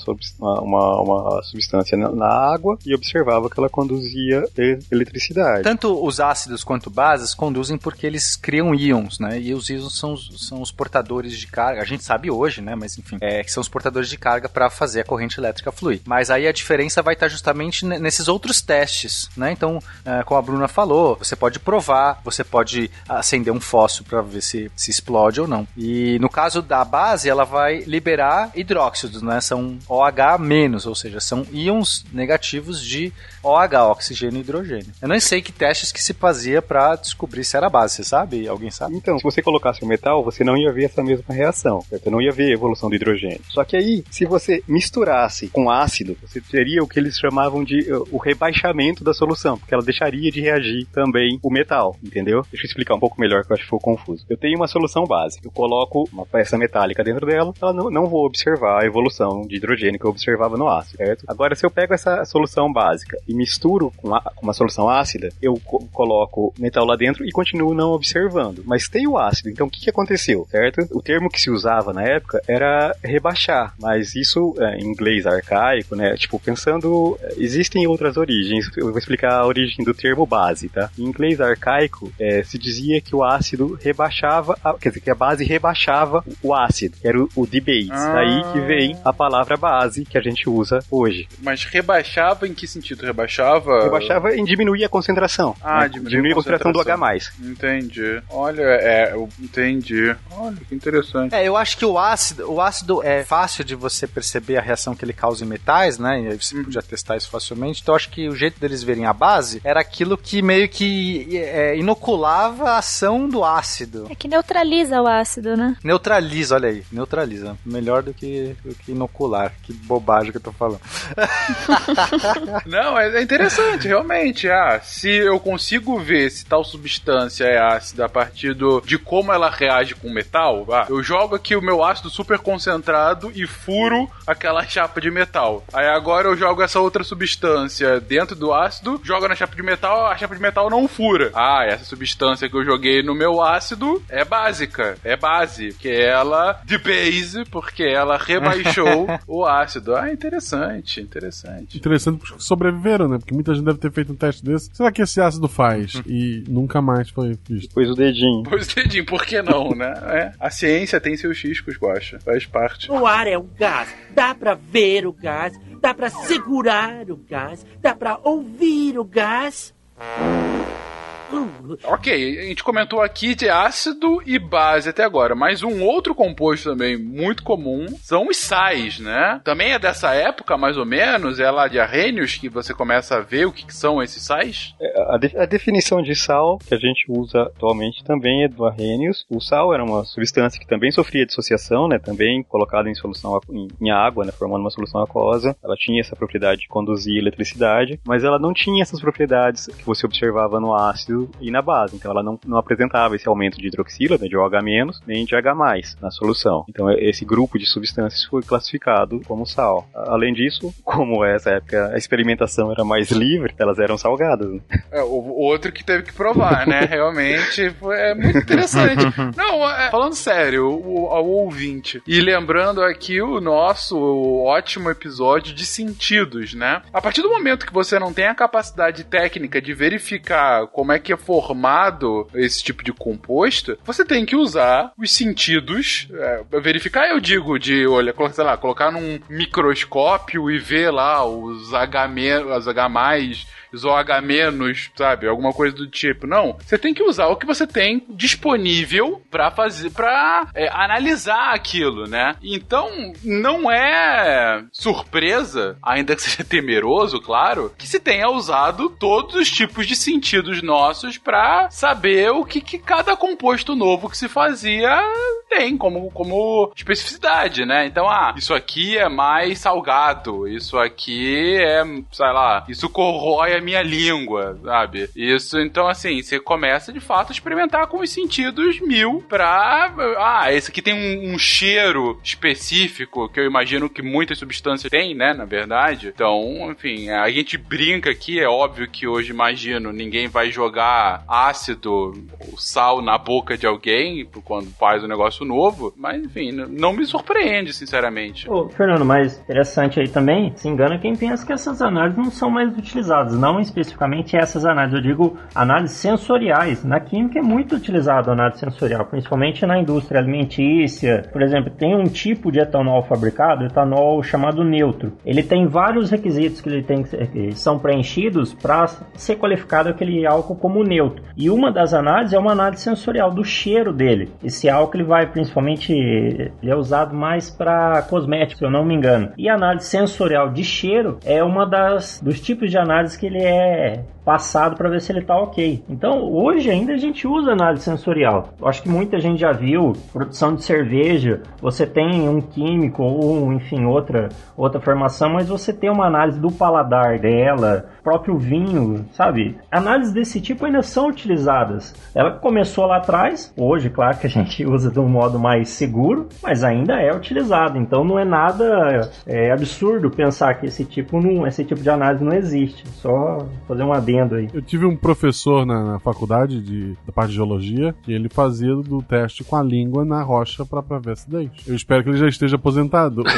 uma, uma substância na, na, água e observava que ela conduzia eletricidade. Tanto os ácidos quanto bases conduzem porque eles criam íons, né? E os íons são, são os portadores de carga. A gente sabe hoje, né? Mas enfim, é, que são os portadores de carga para fazer a corrente elétrica fluir. Mas aí a diferença vai estar justamente nesses outros testes, né? Então, é, como a Bruna falou, você pode provar, você pode acender um fósforo para ver se, se explode ou não. E no caso da base, ela vai liberar hidróxidos, né? São OH-, ou seja, são íons negativos de OH, oxigênio e hidrogênio. Eu não sei que testes que se fazia para descobrir se era base, você sabe? Alguém sabe? Então, se você colocasse o metal, você não ia ver essa mesma reação, certo? Não ia ver evolução do hidrogênio. Só que aí, se você misturasse com ácido, você teria o que eles chamavam de uh, o rebaixamento da solução, porque ela deixaria de reagir também o metal, entendeu? Deixa eu explicar um pouco melhor, que eu acho que ficou confuso. Eu tenho uma solução base, eu coloco uma peça metálica dentro dela, ela não, não vou observar a evolução de hidrogênio que eu observava no ácido, certo? Agora, se eu pego essa solução básica e misturo com, a, com uma solução ácida, eu co coloco metal lá dentro e continuo não observando. Mas tem o ácido, então o que, que aconteceu, certo? O termo que se usava na época era rebaixar, mas isso é, em inglês arcaico, né? Tipo, pensando, existem outras origens. Eu vou explicar a origem do termo base, tá? Em inglês arcaico, é, se dizia que o ácido rebaixava, a, quer dizer, que a base rebaixava o ácido, que era o, o base. Ah. Daí que vem a palavra base que a gente usa hoje. Mas rebaixava em que sentido? Rebaixava? Rebaixava em diminuir a concentração. Ah, né? diminuir, diminuir a concentração, do H+. Entendi. Olha, é, eu entendi. Olha, que interessante. É, eu acho que o ácido, o ácido é fácil de você perceber a reação que ele causa em metais, né? E você podia testar isso facilmente. Então, eu acho que o jeito deles verem a base era aquilo que meio que é, inoculava a ação do ácido. É que neutraliza o ácido, né? Neutraliza, olha aí. Neutraliza. Melhor do que, do que inocular. Que bobagem que eu tô falando. Não, é interessante, realmente. Ah, se eu consigo ver se tal substância é ácida a partir do, de como ela reage com metal, ah, eu jogo aqui o meu ácido super concentrado e furo aquela chapa de metal. Aí agora eu jogo essa outra substância dentro do ácido, jogo na chapa de metal, a chapa de metal não fura. Ah, essa substância que eu joguei no meu ácido é básica, é base, que ela de base, porque ela rebaixou o ácido. Ah, interessante, interessante. Interessante porque né? Porque muita gente deve ter feito um teste desse. Será que esse ácido faz? Uhum. e nunca mais foi visto. Pôs o dedinho. Pôs o dedinho, por que não, né? É. A ciência tem seus riscos, Guacha. Faz parte. O ar é um gás. Dá pra ver o gás. Dá pra segurar o gás. Dá pra ouvir o gás. Ok, a gente comentou aqui de ácido e base até agora, mas um outro composto também muito comum são os sais, né? Também é dessa época, mais ou menos, é lá de Arrhenius que você começa a ver o que, que são esses sais? É, a, de a, definição de sal que a gente usa atualmente também é do Arrhenius. O sal era uma substância que também sofria dissociação, né? Também colocada em solução em, em água, né? Formando uma solução aquosa. Ela tinha essa propriedade de conduzir eletricidade, mas ela não tinha essas propriedades que você observava no ácido e na base. Então ela não, não apresentava esse aumento de hidroxila, né, de OH-, nem de H+, na solução. Então esse grupo de substâncias foi classificado como sal. Além disso, como essa época a experimentação era mais livre, elas eram salgadas. Né? É, o outro que teve que provar, né? Realmente foi, é muito interessante. Não, é, falando sério, o, ao ouvinte, e lembrando aqui o nosso ótimo episódio de sentidos, né? A partir do momento que você não tem a capacidade técnica de verificar como é que que é formado esse tipo de composto, você tem que usar os sentidos, é, verificar, eu digo, de, olha, sei lá, colocar num microscópio e ver lá os H, os H+, OH menos, sabe? Alguma coisa do tipo. Não. Você tem que usar o que você tem disponível pra fazer, pra é, analisar aquilo, né? Então, não é surpresa, ainda que seja temeroso, claro, que se tenha usado todos os tipos de sentidos nossos pra saber o que, que cada composto novo que se fazia tem como, como especificidade, né? Então, ah, isso aqui é mais salgado, isso aqui é, sei lá, isso corrói a minha língua, sabe? Isso, então, assim, você começa de fato a experimentar com os sentidos mil pra. Ah, esse aqui tem um, um cheiro específico que eu imagino que muitas substâncias têm, né? Na verdade. Então, enfim, a gente brinca aqui, é óbvio que hoje imagino ninguém vai jogar ácido ou sal na boca de alguém quando faz um negócio novo, mas enfim, não me surpreende, sinceramente. Ô, Fernando, mas interessante aí também, se engana quem pensa que essas análises não são mais utilizadas, não especificamente essas análises, eu digo análises sensoriais. Na química é muito utilizado a análise sensorial, principalmente na indústria alimentícia. Por exemplo, tem um tipo de etanol fabricado, etanol chamado neutro. Ele tem vários requisitos que ele tem que ser- que são preenchidos para ser qualificado aquele álcool como neutro. E uma das análises é uma análise sensorial do cheiro dele. Esse álcool ele vai principalmente ele é usado mais para cosméticos, se eu não me engano. E a análise sensorial de cheiro é uma das dos tipos de análise que ele é passado para ver se ele tá ok. Então, hoje ainda a gente usa análise sensorial. Eu acho que muita gente já viu produção de cerveja, você tem um químico ou, enfim, outra outra formação, mas você tem uma análise do paladar dela, próprio vinho, sabe? Análises desse tipo ainda são utilizadas. Ela começou lá atrás, hoje, claro que a gente usa de um modo mais seguro, mas ainda é utilizado. Então não é nada é, absurdo pensar que esse tipo, não, esse tipo de análise não existe. Só fazer um adendo aí. Eu tive um professor na, na faculdade de, da parte de geologia que ele fazia do teste com a língua na rocha pra, pra ver acidente. Eu espero que ele já esteja aposentado.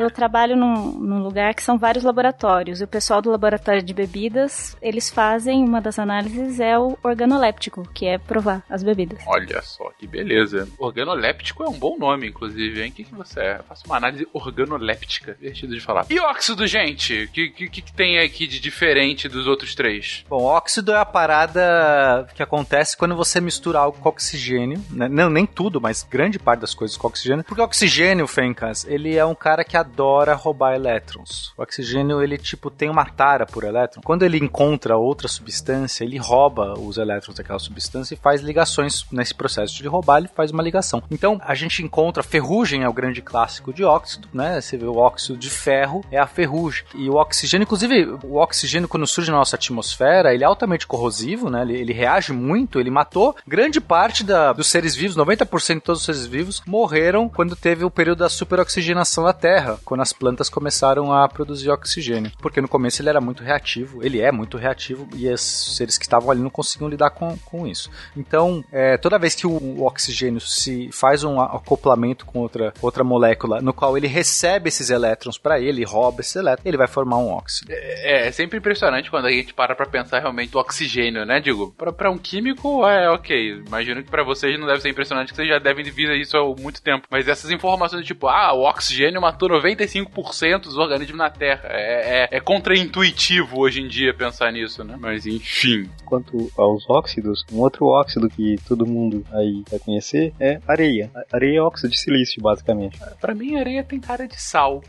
Eu trabalho num, num lugar que são vários laboratórios. E o pessoal do laboratório de bebidas, eles fazem, uma das análises é o organoléptico, que é provar as bebidas. Olha só, que beleza. Organoléptico é um bom nome, inclusive, hein? O que, que você é? Eu faço uma análise organoléptica. Divertido de falar. E óxido, gente? O que, que, que tem aqui de diferente dos outros três? Bom, óxido é a parada que acontece quando você mistura algo com oxigênio. né? Não, nem tudo, mas grande parte das coisas com oxigênio. Porque o oxigênio, Fencas, ele é um cara que adora roubar elétrons. O oxigênio, ele, tipo, tem uma tara por elétron. Quando ele encontra outra substância, ele rouba os elétrons daquela substância e faz ligações. Nesse processo de roubar, ele faz uma ligação. Então, a gente encontra ferrugem, é o grande clássico de óxido, né? Você vê o óxido de ferro, é a ferrugem. E o oxigênio, inclusive, o oxigênio, quando surge na nossa atmosfera, ele é altamente corrosivo, né? Ele, ele reage muito, ele matou grande parte da- dos seres vivos, 90% de todos os seres vivos morreram quando teve o período da superoxigenação da Terra, quando as plantas começaram a produzir oxigênio. Porque no começo ele era muito reativo, ele é muito reativo, e os seres que estavam ali não conseguiam lidar com, com isso. Então, é, toda vez que o, o oxigênio se faz um acoplamento com outra, outra molécula, no qual ele recebe esses elétrons para ele, rouba esses elétrons, ele vai formar um óxido. É, é sempre impressionante quando a gente para pra pensar realmente do oxigênio, né? Digo, pra, pra um químico é ok. Imagino que pra vocês não deve ser impressionante, que vocês já devem vir isso há muito tempo. Mas essas informações, tipo, ah, o oxigênio matou 95% dos organismos na Terra. É, é, é contraintuitivo hoje em dia pensar nisso, né? Mas enfim. Quanto aos óxidos, um outro óxido que todo mundo aí vai conhecer é areia. A- Areia é óxido de silício, basicamente. Pra mim, areia tem cara de sal.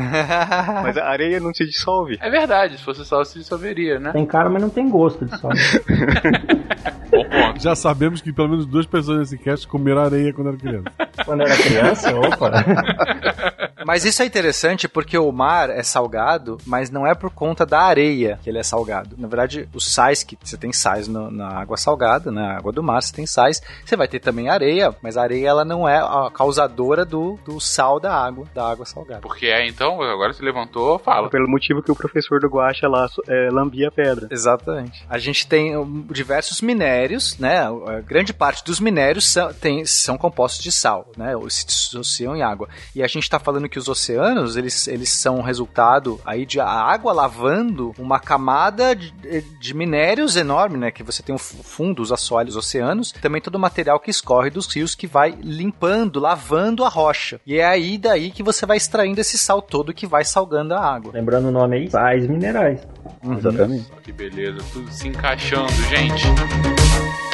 Mas a areia não se dissolve. É verdade, se fosse sal, se dissolveria, né? Tem cara, mas não tem gosto de sal. Bom ponto. Já sabemos que pelo menos duas pessoas nesse cast comeram areia quando eram criança. Quando era criança, opa. Mas isso é interessante porque o mar é salgado, mas não é por conta da areia que ele é salgado. Na verdade, os sais que você tem sais no- na água salgada, na água do mar, você tem sais. Você vai ter também areia, mas a areia ela não é a causadora do, do sal da água, da água salgada. Porque é, então, agora se levantou, fala. Pelo motivo que o professor do Guaxa lá é, lambia a pedra. Exatamente. A gente tem diversos minérios minérios, né? A grande parte dos minérios são, tem, são compostos de sal, né? Ou se dissociam em água. E a gente está falando que os oceanos, eles, eles são resultado aí de a água lavando uma camada de, de minérios enorme, né? Que você tem o fundo, os assoalhos, os oceanos, também todo o material que escorre dos rios que vai limpando, lavando a rocha. E é aí daí que você vai extraindo esse sal todo que vai salgando a água. Lembrando o nome aí, sais minerais. Uhum. Exatamente. Que beleza, tudo se encaixando, gente.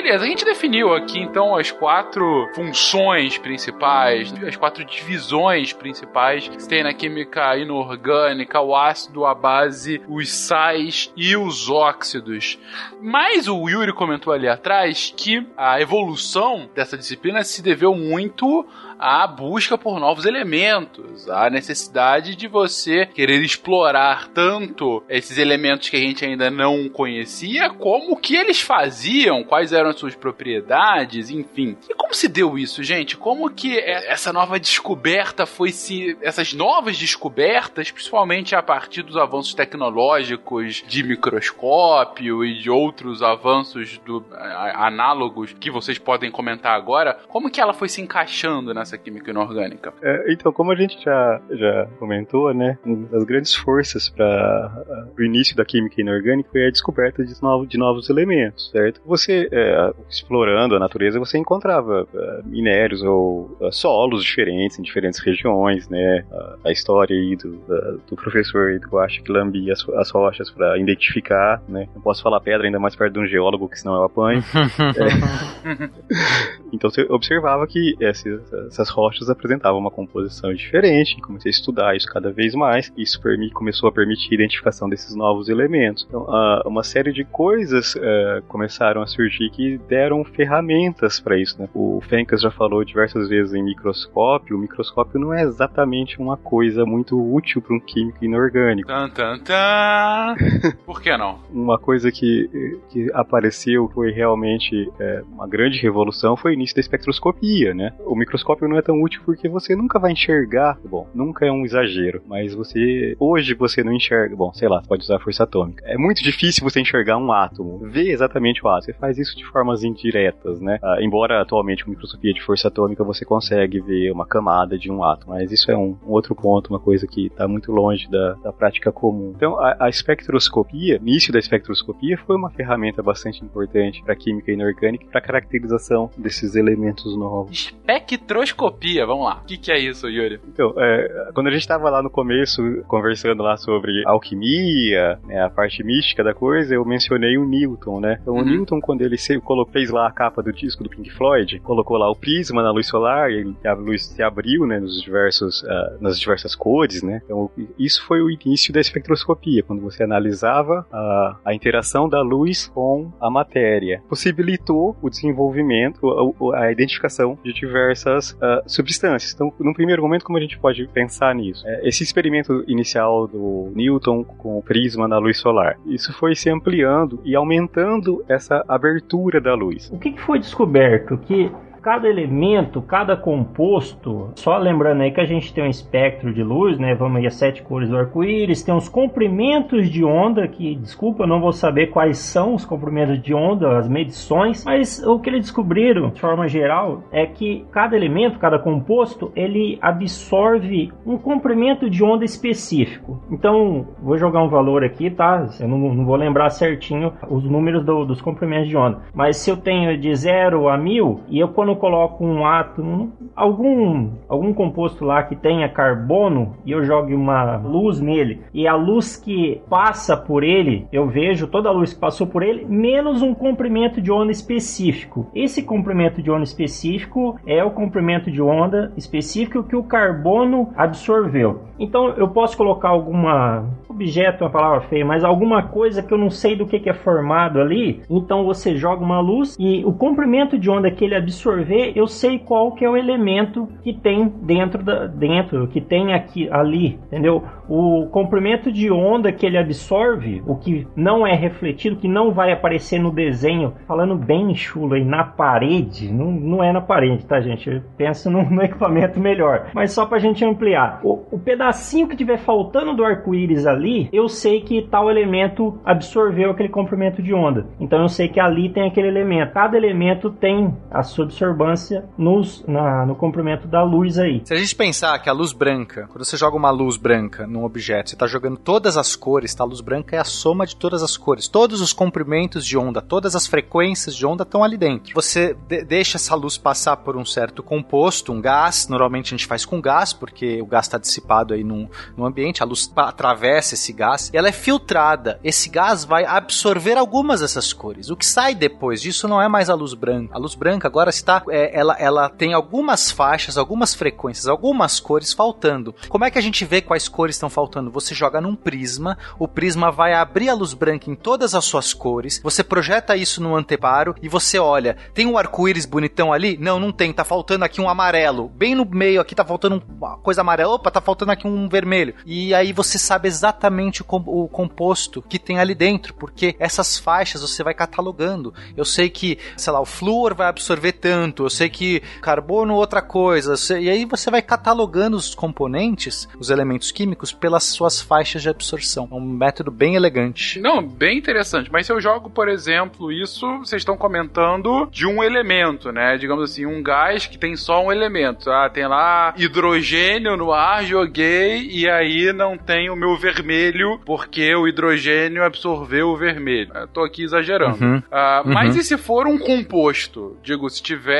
Beleza, a gente definiu aqui então as quatro funções principais, as quatro divisões principais que tem na química inorgânica, o ácido, a base, os sais e os óxidos. Mas o Yuri comentou ali atrás que a evolução dessa disciplina se deveu muito à busca por novos elementos, à necessidade de você querer explorar tanto esses elementos que a gente ainda não conhecia, como o que eles faziam, quais eram as suas propriedades, enfim. E como se deu isso, gente? Como que essa nova descoberta foi se. essas novas descobertas, principalmente a partir dos avanços tecnológicos de microscópio e de outros avanços do, análogos que vocês podem comentar agora, como que ela foi se encaixando nessa essa química inorgânica. É, então, como a gente já, já comentou, né, uma das grandes forças para o início da química inorgânica foi a descoberta de, novo, de novos elementos, certo? Você, é, explorando a natureza, você encontrava é, minérios ou é, solos diferentes em diferentes regiões, né? A, a história aí do, da, do professor aí do acha que lambia as, as rochas para identificar, né? Não posso falar pedra ainda mais perto de um geólogo, que senão eu apanho. é. então você observava que essas, essas rochas apresentavam uma composição diferente, comecei a estudar isso cada vez mais, e isso começou a permitir a identificação desses novos elementos. Então, uma série de coisas uh, começaram a surgir que deram ferramentas para isso. Né? O Fencas já falou diversas vezes em microscópio, o microscópio não é exatamente uma coisa muito útil para um químico inorgânico. Tan, tan, tan. Por que não? uma coisa que, que apareceu foi realmente é, uma grande revolução foi o início da espectroscopia, né? O microscópio não é tão útil porque você nunca vai enxergar. Bom, nunca é um exagero, mas você. Hoje você não enxerga. Bom, sei lá, pode usar força atômica. É muito difícil você enxergar um átomo, ver exatamente o átomo. Você faz isso de formas indiretas, né? Ah, embora atualmente com microscopia de força atômica você consegue ver uma camada de um átomo, mas isso é um, um outro ponto, uma coisa que está muito longe da, da prática comum. Então, a, a espectroscopia, início da espectroscopia, foi uma ferramenta bastante importante para química inorgânica e para caracterização desses elementos novos. Espectroscopia Utopia, vamos lá. O que, que é isso, Yuri? Então, é, quando a gente estava lá no começo conversando lá sobre alquimia, né, a parte mística da coisa, eu mencionei o Newton, né? Então, uhum. o Newton, quando ele se, colocou, fez lá a capa do disco do Pink Floyd, colocou lá o prisma na luz solar e a luz se abriu, né, nos diversos, uh, nas diversas cores, né? Então, isso foi o início da espectroscopia, quando você analisava a, a interação da luz com a matéria. Possibilitou o desenvolvimento, a, a identificação de diversas uh, substâncias. Então, num primeiro momento, como a gente pode pensar nisso? É, esse experimento inicial do Newton com o prisma na luz solar, isso foi se ampliando e aumentando essa abertura da luz. O que, que foi descoberto? Que cada elemento, cada composto, só lembrando aí que a gente tem um espectro de luz, né? Vamos aí as sete cores do arco-íris, tem os comprimentos de onda, que desculpa, eu não vou saber quais são os comprimentos de onda, as medições, mas o que eles descobriram, de forma geral, é que cada elemento, cada composto, ele absorve um comprimento de onda específico. Então, vou jogar um valor aqui, tá? Eu não, não vou lembrar certinho os números do, dos comprimentos de onda, mas se eu tenho de 0 a 1000 e eu quando coloco um átomo, algum, algum composto lá que tenha carbono e eu jogue uma luz nele e a luz que passa por ele, eu vejo toda a luz que passou por ele, menos um comprimento de onda específico. Esse comprimento de onda específico é o comprimento de onda específico que o carbono absorveu. Então eu posso colocar alguma objeto, uma palavra feia, mas alguma coisa que eu não sei do que, que é formado ali. Então você joga uma luz e o comprimento de onda que ele absorveu absorver, eu sei qual que é o elemento que tem dentro da dentro, que tem aqui ali, entendeu? O comprimento de onda que ele absorve, o que não é refletido, que não vai aparecer no desenho, falando bem chulo aí na parede, não, não é na parede, tá, gente? Pensa no, no equipamento melhor. Mas só pra gente ampliar. O, o pedacinho que tiver faltando do arco-íris ali, eu sei que tal elemento absorveu aquele comprimento de onda. Então eu sei que ali tem aquele elemento. Cada elemento tem a sua absorvância nos, na, no comprimento da luz aí. Se a gente pensar que a luz branca, quando você joga uma luz branca num objeto, você está jogando todas as cores, tá? A luz branca é a soma de todas as cores. Todos os comprimentos de onda, todas as frequências de onda estão ali dentro. Você de deixa essa luz passar por um certo composto, um gás. Normalmente a gente faz com gás, porque o gás está dissipado aí no, no ambiente, a luz atravessa esse gás e ela é filtrada. Esse gás vai absorver algumas dessas cores. O que sai depois disso não é mais a luz branca. A luz branca agora está, é, ela, ela tem algumas faixas, algumas frequências, algumas cores faltando. Como é que a gente vê quais cores estão faltando? Você joga num prisma, o prisma vai abrir a luz branca em todas as suas cores, você projeta isso no anteparo e você olha, tem um arco-íris bonitão ali? Não, não tem, tá faltando aqui um amarelo. Bem no meio aqui tá faltando uma coisa amarela, opa, tá faltando aqui um vermelho. E aí você sabe exatamente o, com, o composto que tem ali dentro, porque essas faixas você vai catalogando. Eu sei que, sei lá, o flúor vai absorver tanto, eu sei que carbono outra coisa, e aí você vai catalogando os componentes, os elementos químicos, pelas suas faixas de absorção. É um método bem elegante. Não, bem interessante. Mas se eu jogo, por exemplo, isso, vocês estão comentando de um elemento, né? Digamos assim, um gás que tem só um elemento. Ah, tem lá hidrogênio no ar, joguei, e aí não tem o meu vermelho, porque o hidrogênio absorveu o vermelho. Eu tô aqui exagerando. Uhum. Ah, Uhum. Mas e se for um composto? Digo, se tiver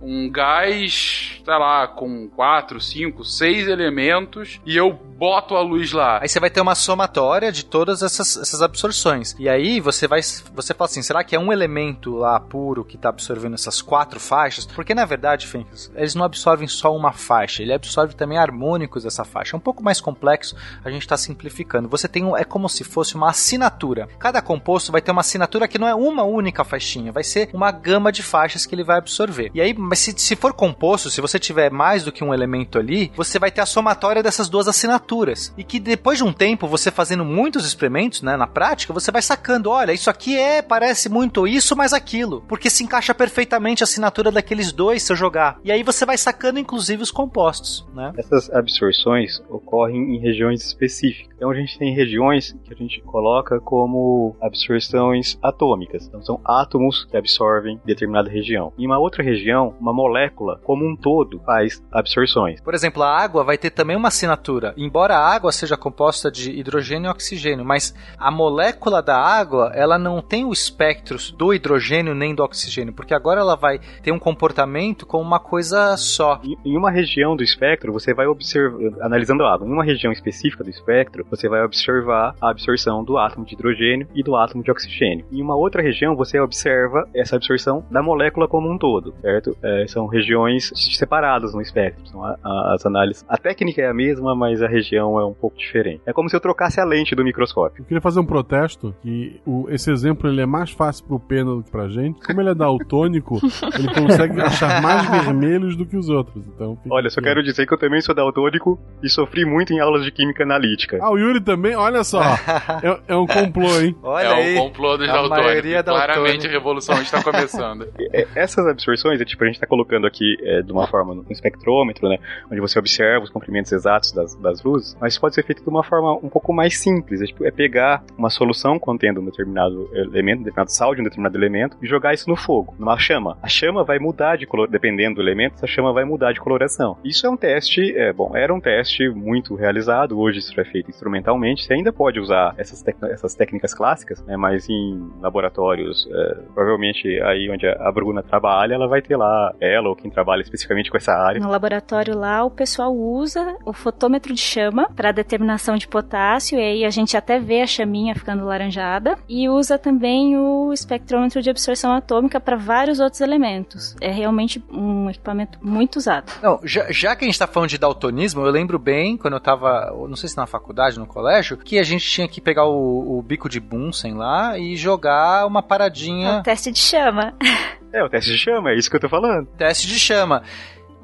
um gás, sei lá, com quatro, cinco, seis elementos, e eu boto a luz lá. Aí você vai ter uma somatória de todas essas, essas absorções. E aí você vai você fala assim, será que é um elemento lá puro que está absorvendo essas quatro faixas? Porque na verdade, Fencas, eles não absorvem só uma faixa, ele absorve também harmônicos dessa faixa. É um pouco mais complexo, a gente está simplificando. Você tem um, é como se fosse uma assinatura. Cada composto vai ter uma assinatura que não é uma única faixinha, vai ser uma gama de faixas que ele vai absorver. E aí, mas se, se for composto, se você tiver mais do que um elemento ali, você vai ter a somatória dessas duas assinaturas. E que depois de um tempo, você fazendo muitos experimentos, né, na prática, você vai sacando, olha, isso aqui é, parece muito isso, mas aquilo. Porque se encaixa perfeitamente a assinatura daqueles dois se eu jogar. E aí você vai sacando, inclusive, os compostos, né? Essas absorções ocorrem em regiões específicas. Então a gente tem regiões que a gente coloca como absorções atômicas. Então são átomos que absorvem determinada região. Em uma outra região, uma molécula como um todo faz absorções. Por exemplo, a água vai ter também uma assinatura. Embora a água seja composta de hidrogênio e oxigênio, mas a molécula da água, ela não tem o espectro do hidrogênio nem do oxigênio, porque agora ela vai ter um comportamento como uma coisa só. Em- Em uma região do espectro, você vai observar, analisando a água, em uma região específica do espectro, você vai observar a absorção do átomo de hidrogênio e do átomo de oxigênio. Em uma outra região, você observa essa absorção da molécula como um todo, certo? É, são regiões separadas no espectro. São a- a- as análises. A técnica é a mesma, mas a região é um pouco diferente. É como se eu trocasse a lente do microscópio. Eu queria fazer um protesto que o- esse exemplo ele é mais fácil pro Pena do que pra gente. Como ele é daltônico, ele consegue achar mais vermelhos do que os outros. Então, Olha, só quero dizer que eu também sou daltônico e sofri muito em aulas de química analítica. Ah, o Yuri também? Olha só. é, é um complô, hein? Olha é aí. o complô dos a daltônicos. maioria Claramente a revolução está começando. É, essas é, tipo, a gente está colocando aqui é, de uma forma no espectrômetro, né, onde você observa os comprimentos exatos das, das luzes, mas pode ser feito de uma forma um pouco mais simples. É, tipo, é pegar uma solução contendo um determinado elemento, um determinado sal de um determinado elemento e jogar isso no fogo, numa chama. A chama vai mudar de color, dependendo do elemento, essa chama vai mudar de coloração. Isso é um teste, é, bom, era um teste muito realizado, hoje isso é feito instrumentalmente, você ainda pode usar essas, tec- essas técnicas clássicas, né, mas em laboratórios, é, provavelmente aí onde a Bruna trabalha, ela vai ter lá, ela ou quem trabalha especificamente com essa área. No laboratório lá, o pessoal usa o fotômetro de chama para determinação de potássio, e aí a gente até vê a chaminha ficando laranjada, e usa também o espectrômetro de absorção atômica para vários outros elementos. É realmente um equipamento muito usado. Não, já, já que a gente tá falando de daltonismo, eu lembro bem, quando eu tava, não sei se na faculdade, no colégio, que a gente tinha que pegar o, o bico de Bunsen lá e jogar uma É paradinha. o teste de chama. É, o teste de chama, é isso que eu tô falando. Teste de chama.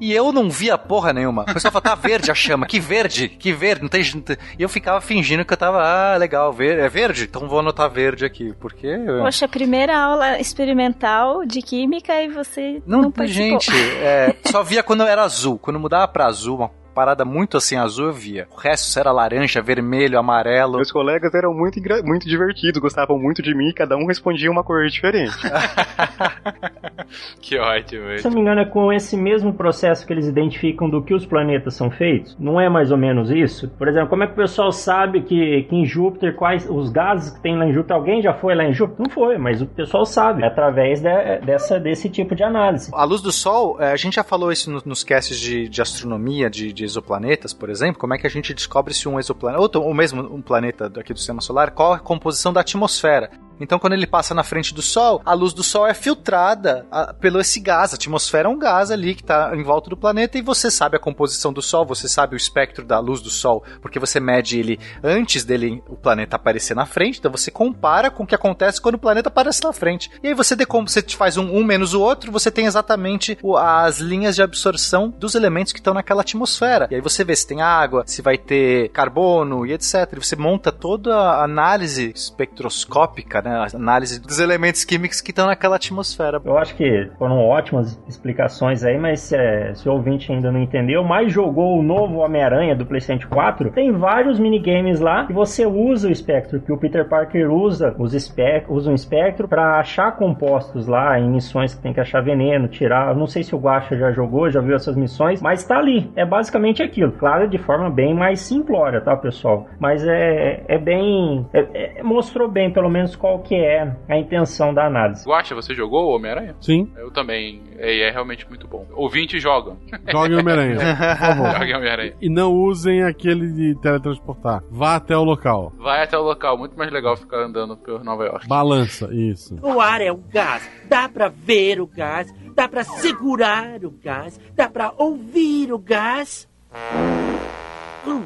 E eu não via porra nenhuma. O pessoal falava, tá verde a chama, que verde, que verde, não tem. E eu ficava fingindo que eu tava, ah, legal, ver, é verde? Então vou anotar verde aqui, porque. eu- Poxa, primeira aula experimental de química e você não, Não, participou. gente, é, só via quando era azul. Quando mudava pra azul, uma parada muito assim azul, eu via. O resto se era laranja, vermelho, amarelo. Meus colegas eram muito, muito divertidos, gostavam muito de mim, cada um respondia uma cor diferente. Que ótimo. Se eu não me engano, é com esse mesmo processo que eles identificam do que os planetas são feitos. Não é mais ou menos isso? Por exemplo, como é que o pessoal sabe que, que em Júpiter, quais os gases que tem lá em Júpiter, alguém já foi lá em Júpiter? Não foi, mas o pessoal sabe, é através de- dessa, desse tipo de análise. A luz do Sol, é, a gente já falou isso no- nos casts de, de astronomia, de, de exoplanetas, por exemplo. Como é que a gente descobre se um exoplaneta, ou, ou mesmo um planeta aqui do sistema solar, qual a composição da atmosfera? Então, quando ele passa na frente do Sol, a luz do Sol é filtrada ah, pelo esse gás. A atmosfera é um gás ali que está em volta do planeta e você sabe a composição do Sol, você sabe o espectro da luz do Sol, porque você mede ele antes dele o planeta aparecer na frente. Então, você compara com o que acontece quando o planeta aparece na frente. E aí você decom- você faz um, um menos o outro, você tem exatamente o- as linhas de absorção dos elementos que estão naquela atmosfera. E aí você vê se tem água, se vai ter carbono e etc. E você monta toda a análise espectroscópica, né? Análise dos elementos químicos que estão naquela atmosfera. Eu acho que foram ótimas explicações aí, mas é, se o ouvinte ainda não entendeu, mas jogou o novo Homem-Aranha do PlayStation 4, tem vários minigames lá que você usa o espectro, que o Peter Parker usa, os usa um espectro para achar compostos lá em missões que tem que achar veneno, tirar. Não sei se o Guacha já jogou, já viu essas missões, mas tá ali. É basicamente aquilo. Claro, de forma bem mais simplória, tá, pessoal? Mas é, é bem. é- é- mostrou bem, pelo menos, qual que é a intenção da análise. Guacha, você jogou o Homem-Aranha? Sim, Eu também. É, é realmente muito bom. Ouvintes jogam. joguem Homem-Aranha, por favor. Joguem Homem-Aranha. E não usem aquele de teletransportar. Vá até o local. Vai até o local. Muito mais legal ficar andando por Nova York. Balança, isso. O ar é o gás. Dá pra ver o gás. Dá pra segurar o gás. Dá pra ouvir o gás.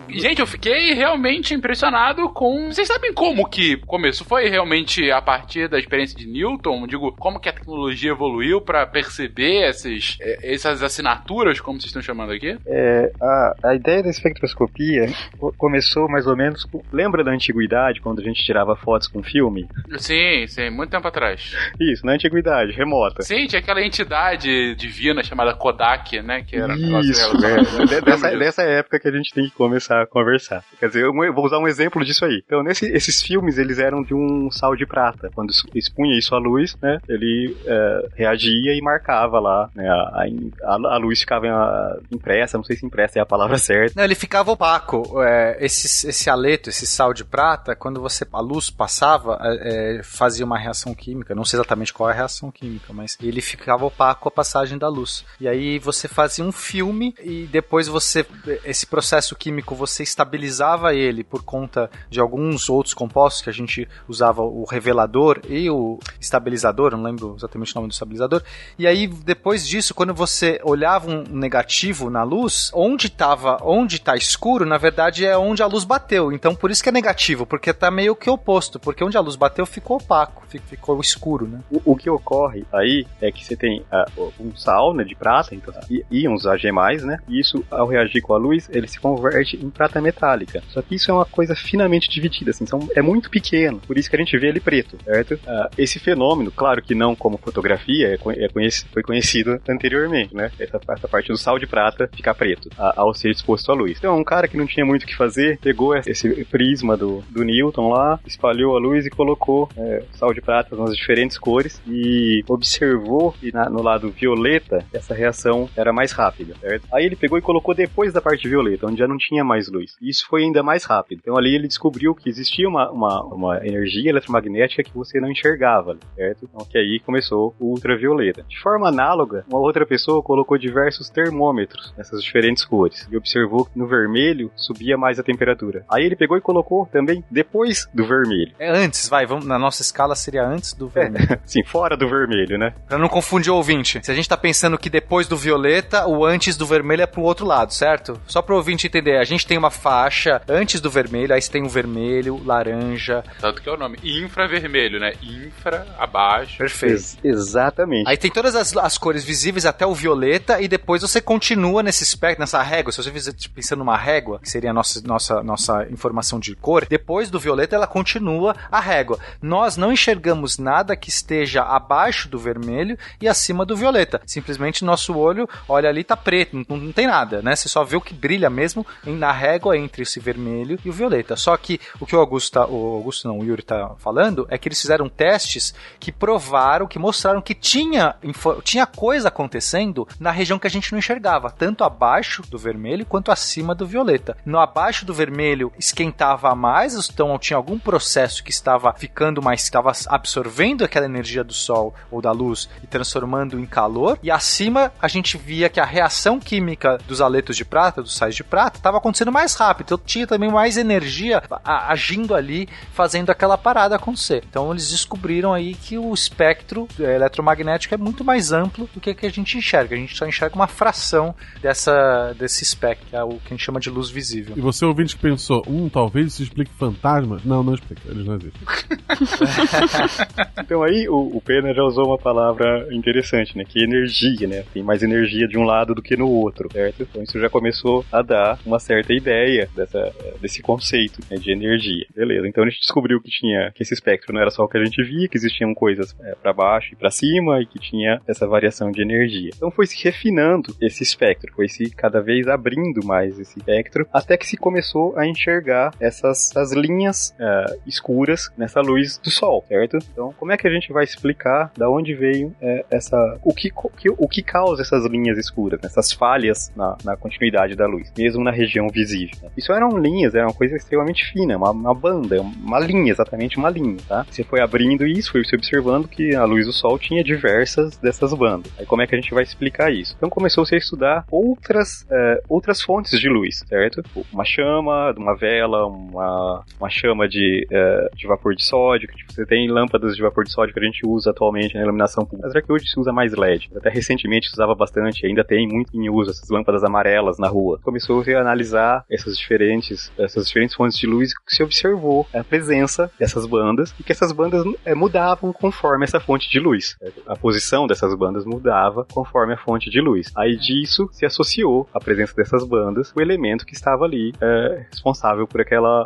Gente, eu fiquei realmente impressionado com. Vocês sabem como que começou? Foi realmente a partir da experiência de Newton? Digo, como que a tecnologia evoluiu pra perceber esses, eh, essas assinaturas, como vocês estão chamando aqui? É, a, a ideia da espectroscopia co- começou mais ou menos. com- lembra da antiguidade, quando a gente tirava fotos com filme? Sim, sim, muito tempo atrás. Isso, na antiguidade, remota. Sim, tinha aquela entidade divina chamada Kodak, né? Que era Isso, é, de- dessa, dessa época que a gente tem que começar a conversar. Quer dizer, eu vou usar um exemplo disso aí. Então, nesse, esses filmes, eles eram de um sal de prata. Quando expunha isso à luz, né, ele é, reagia e marcava lá, né, a, a- a luz ficava ah, impressa, não sei se impressa é a palavra certa. Não, ele ficava opaco. É, esse, esse aleto, esse sal de prata, quando você a luz passava, é, é, fazia uma reação química. Não sei exatamente qual é a reação química, mas ele ficava opaco a passagem da luz. E aí você fazia um filme e depois você esse processo químico você estabilizava ele por conta de alguns outros compostos que a gente usava o revelador e o estabilizador, não lembro exatamente o nome do estabilizador. E aí depois disso, quando você olhava um negativo na luz, onde estava, onde tá escuro, na verdade é onde a luz bateu. Então por isso que é negativo, porque tá meio que oposto, porque onde a luz bateu ficou opaco, fi- ficou escuro, né? O, o que ocorre aí é que você tem ah, um sal né, de prata, então, e, íons Ag+, né? E isso, ao reagir com a luz, ele se converte em prata metálica. Só que isso é uma coisa finamente dividida, assim, são, é muito pequeno, por isso que a gente vê ele preto, certo? Ah, esse fenômeno, claro que não como fotografia, é, é conheci- foi conhecido anteriormente, né? Essa, essa parte do sal de prata ficar preto, a- ao ser exposto à luz. Então, um cara que não tinha muito o que fazer, pegou esse prisma do, do Newton lá, espalhou a luz e colocou é, sal de prata nas diferentes cores e observou que na- no lado violeta essa reação era mais rápida, certo? Aí ele pegou e colocou depois da parte violeta, onde já não tinha mais luz. Isso foi ainda mais rápido. Então ali ele descobriu que existia uma, uma, uma energia eletromagnética que você não enxergava, certo? Então que aí começou o ultravioleta. De forma análoga, uma outra pessoa colocou diversos termômetros nessas diferentes cores e observou que no vermelho subia mais a temperatura. Aí ele pegou e colocou também depois do vermelho. É antes, vai, vamos, na nossa escala seria antes do vermelho. Sim, fora do vermelho, né? Pra não confundir o ouvinte. Se a gente tá pensando que depois do violeta, o antes do vermelho é pro outro lado, certo? Só pro ouvinte entender. A gente tem uma faixa antes do vermelho, aí você tem o vermelho, laranja. Tanto que é o nome. Infravermelho, né? Infra, abaixo. Perfeito. Ex- exatamente. Aí tem todas as, as cores visíveis até o violeta e depois você continua nesse espectro, nessa régua. Se você fizer tipo, pensando numa régua, que seria a nossa, nossa, nossa informação de cor, depois do violeta ela continua a régua. Nós não enxergamos nada que esteja abaixo do vermelho e acima do violeta. Simplesmente nosso olho olha ali tá preto, não, não tem nada, né? Você só vê o que brilha mesmo na régua entre esse vermelho e o violeta. Só que o que o Augusto, o Augusto não, o Yuri tá falando é que eles fizeram testes que provaram, que mostraram que tinha, tinha coisa acontecendo na região que a gente não enxergava, tanto abaixo do vermelho quanto acima do violeta. No abaixo do vermelho esquentava mais, então tinha algum processo que estava ficando mais, estava absorvendo aquela energia do sol ou da luz e transformando em calor, e acima a gente via que a reação química dos aletos de prata, dos sais de prata, estava acontecendo mais rápido, então tinha também mais energia agindo ali, fazendo aquela parada acontecer. Então eles descobriram aí que o espectro eh, eletromagnético é muito mais amplo do que que a gente enxerga. A gente só enxerga uma fração dessa, desse espectro, que é o que a gente chama de luz visível. E você ouvinte que pensou, hum, talvez isso explique fantasmas? Não, não explica, eles não existem. Então aí o, o Pena já usou uma palavra interessante, né? Que é energia, né? Tem mais energia de um lado do que no outro, certo? Então isso já começou a dar uma certa ideia dessa, desse conceito né, de energia. Beleza, então a gente descobriu que tinha que esse espectro não era só o que a gente via, que existiam coisas é, para baixo e para cima e que tinha essa variação de energia. Então foi se refinando esse espectro, foi se cada vez abrindo mais esse espectro, até que se começou a enxergar essas, essas linhas é, escuras nessa luz do sol, certo? Então, como é que a gente vai explicar da onde veio é, essa o que, co- que- o que causa essas linhas escuras, né? essas falhas na, na continuidade da luz, mesmo na região visível? né? Isso eram linhas, era uma coisa extremamente fina, uma, uma banda, uma linha, exatamente uma linha, tá? Você foi abrindo isso, foi se observando que a luz do sol tinha diversas dessas bandas. Aí como é que a gente vai explicar isso? Então começou-se a estudar outras, é, outras fontes de luz, certo? Uma chama, uma vela, uma, uma chama de, é, de vapor de sódio, que tipo, você tem lâmpadas de vapor de sódio que a gente usa atualmente na iluminação pública. Apesar que hoje se usa mais LED. Até recentemente usava bastante, ainda tem muito em uso essas lâmpadas amarelas na rua. Começou a analisar essas diferentes, essas diferentes fontes de luz que se observou a presença dessas bandas e que essas bandas é, mudavam conforme essa fonte de luz. A posição dessas bandas mudava conforme a fonte de luz. Aí disso se associou a presença dessas bandas o elemento que estava ali é, responsável por aquela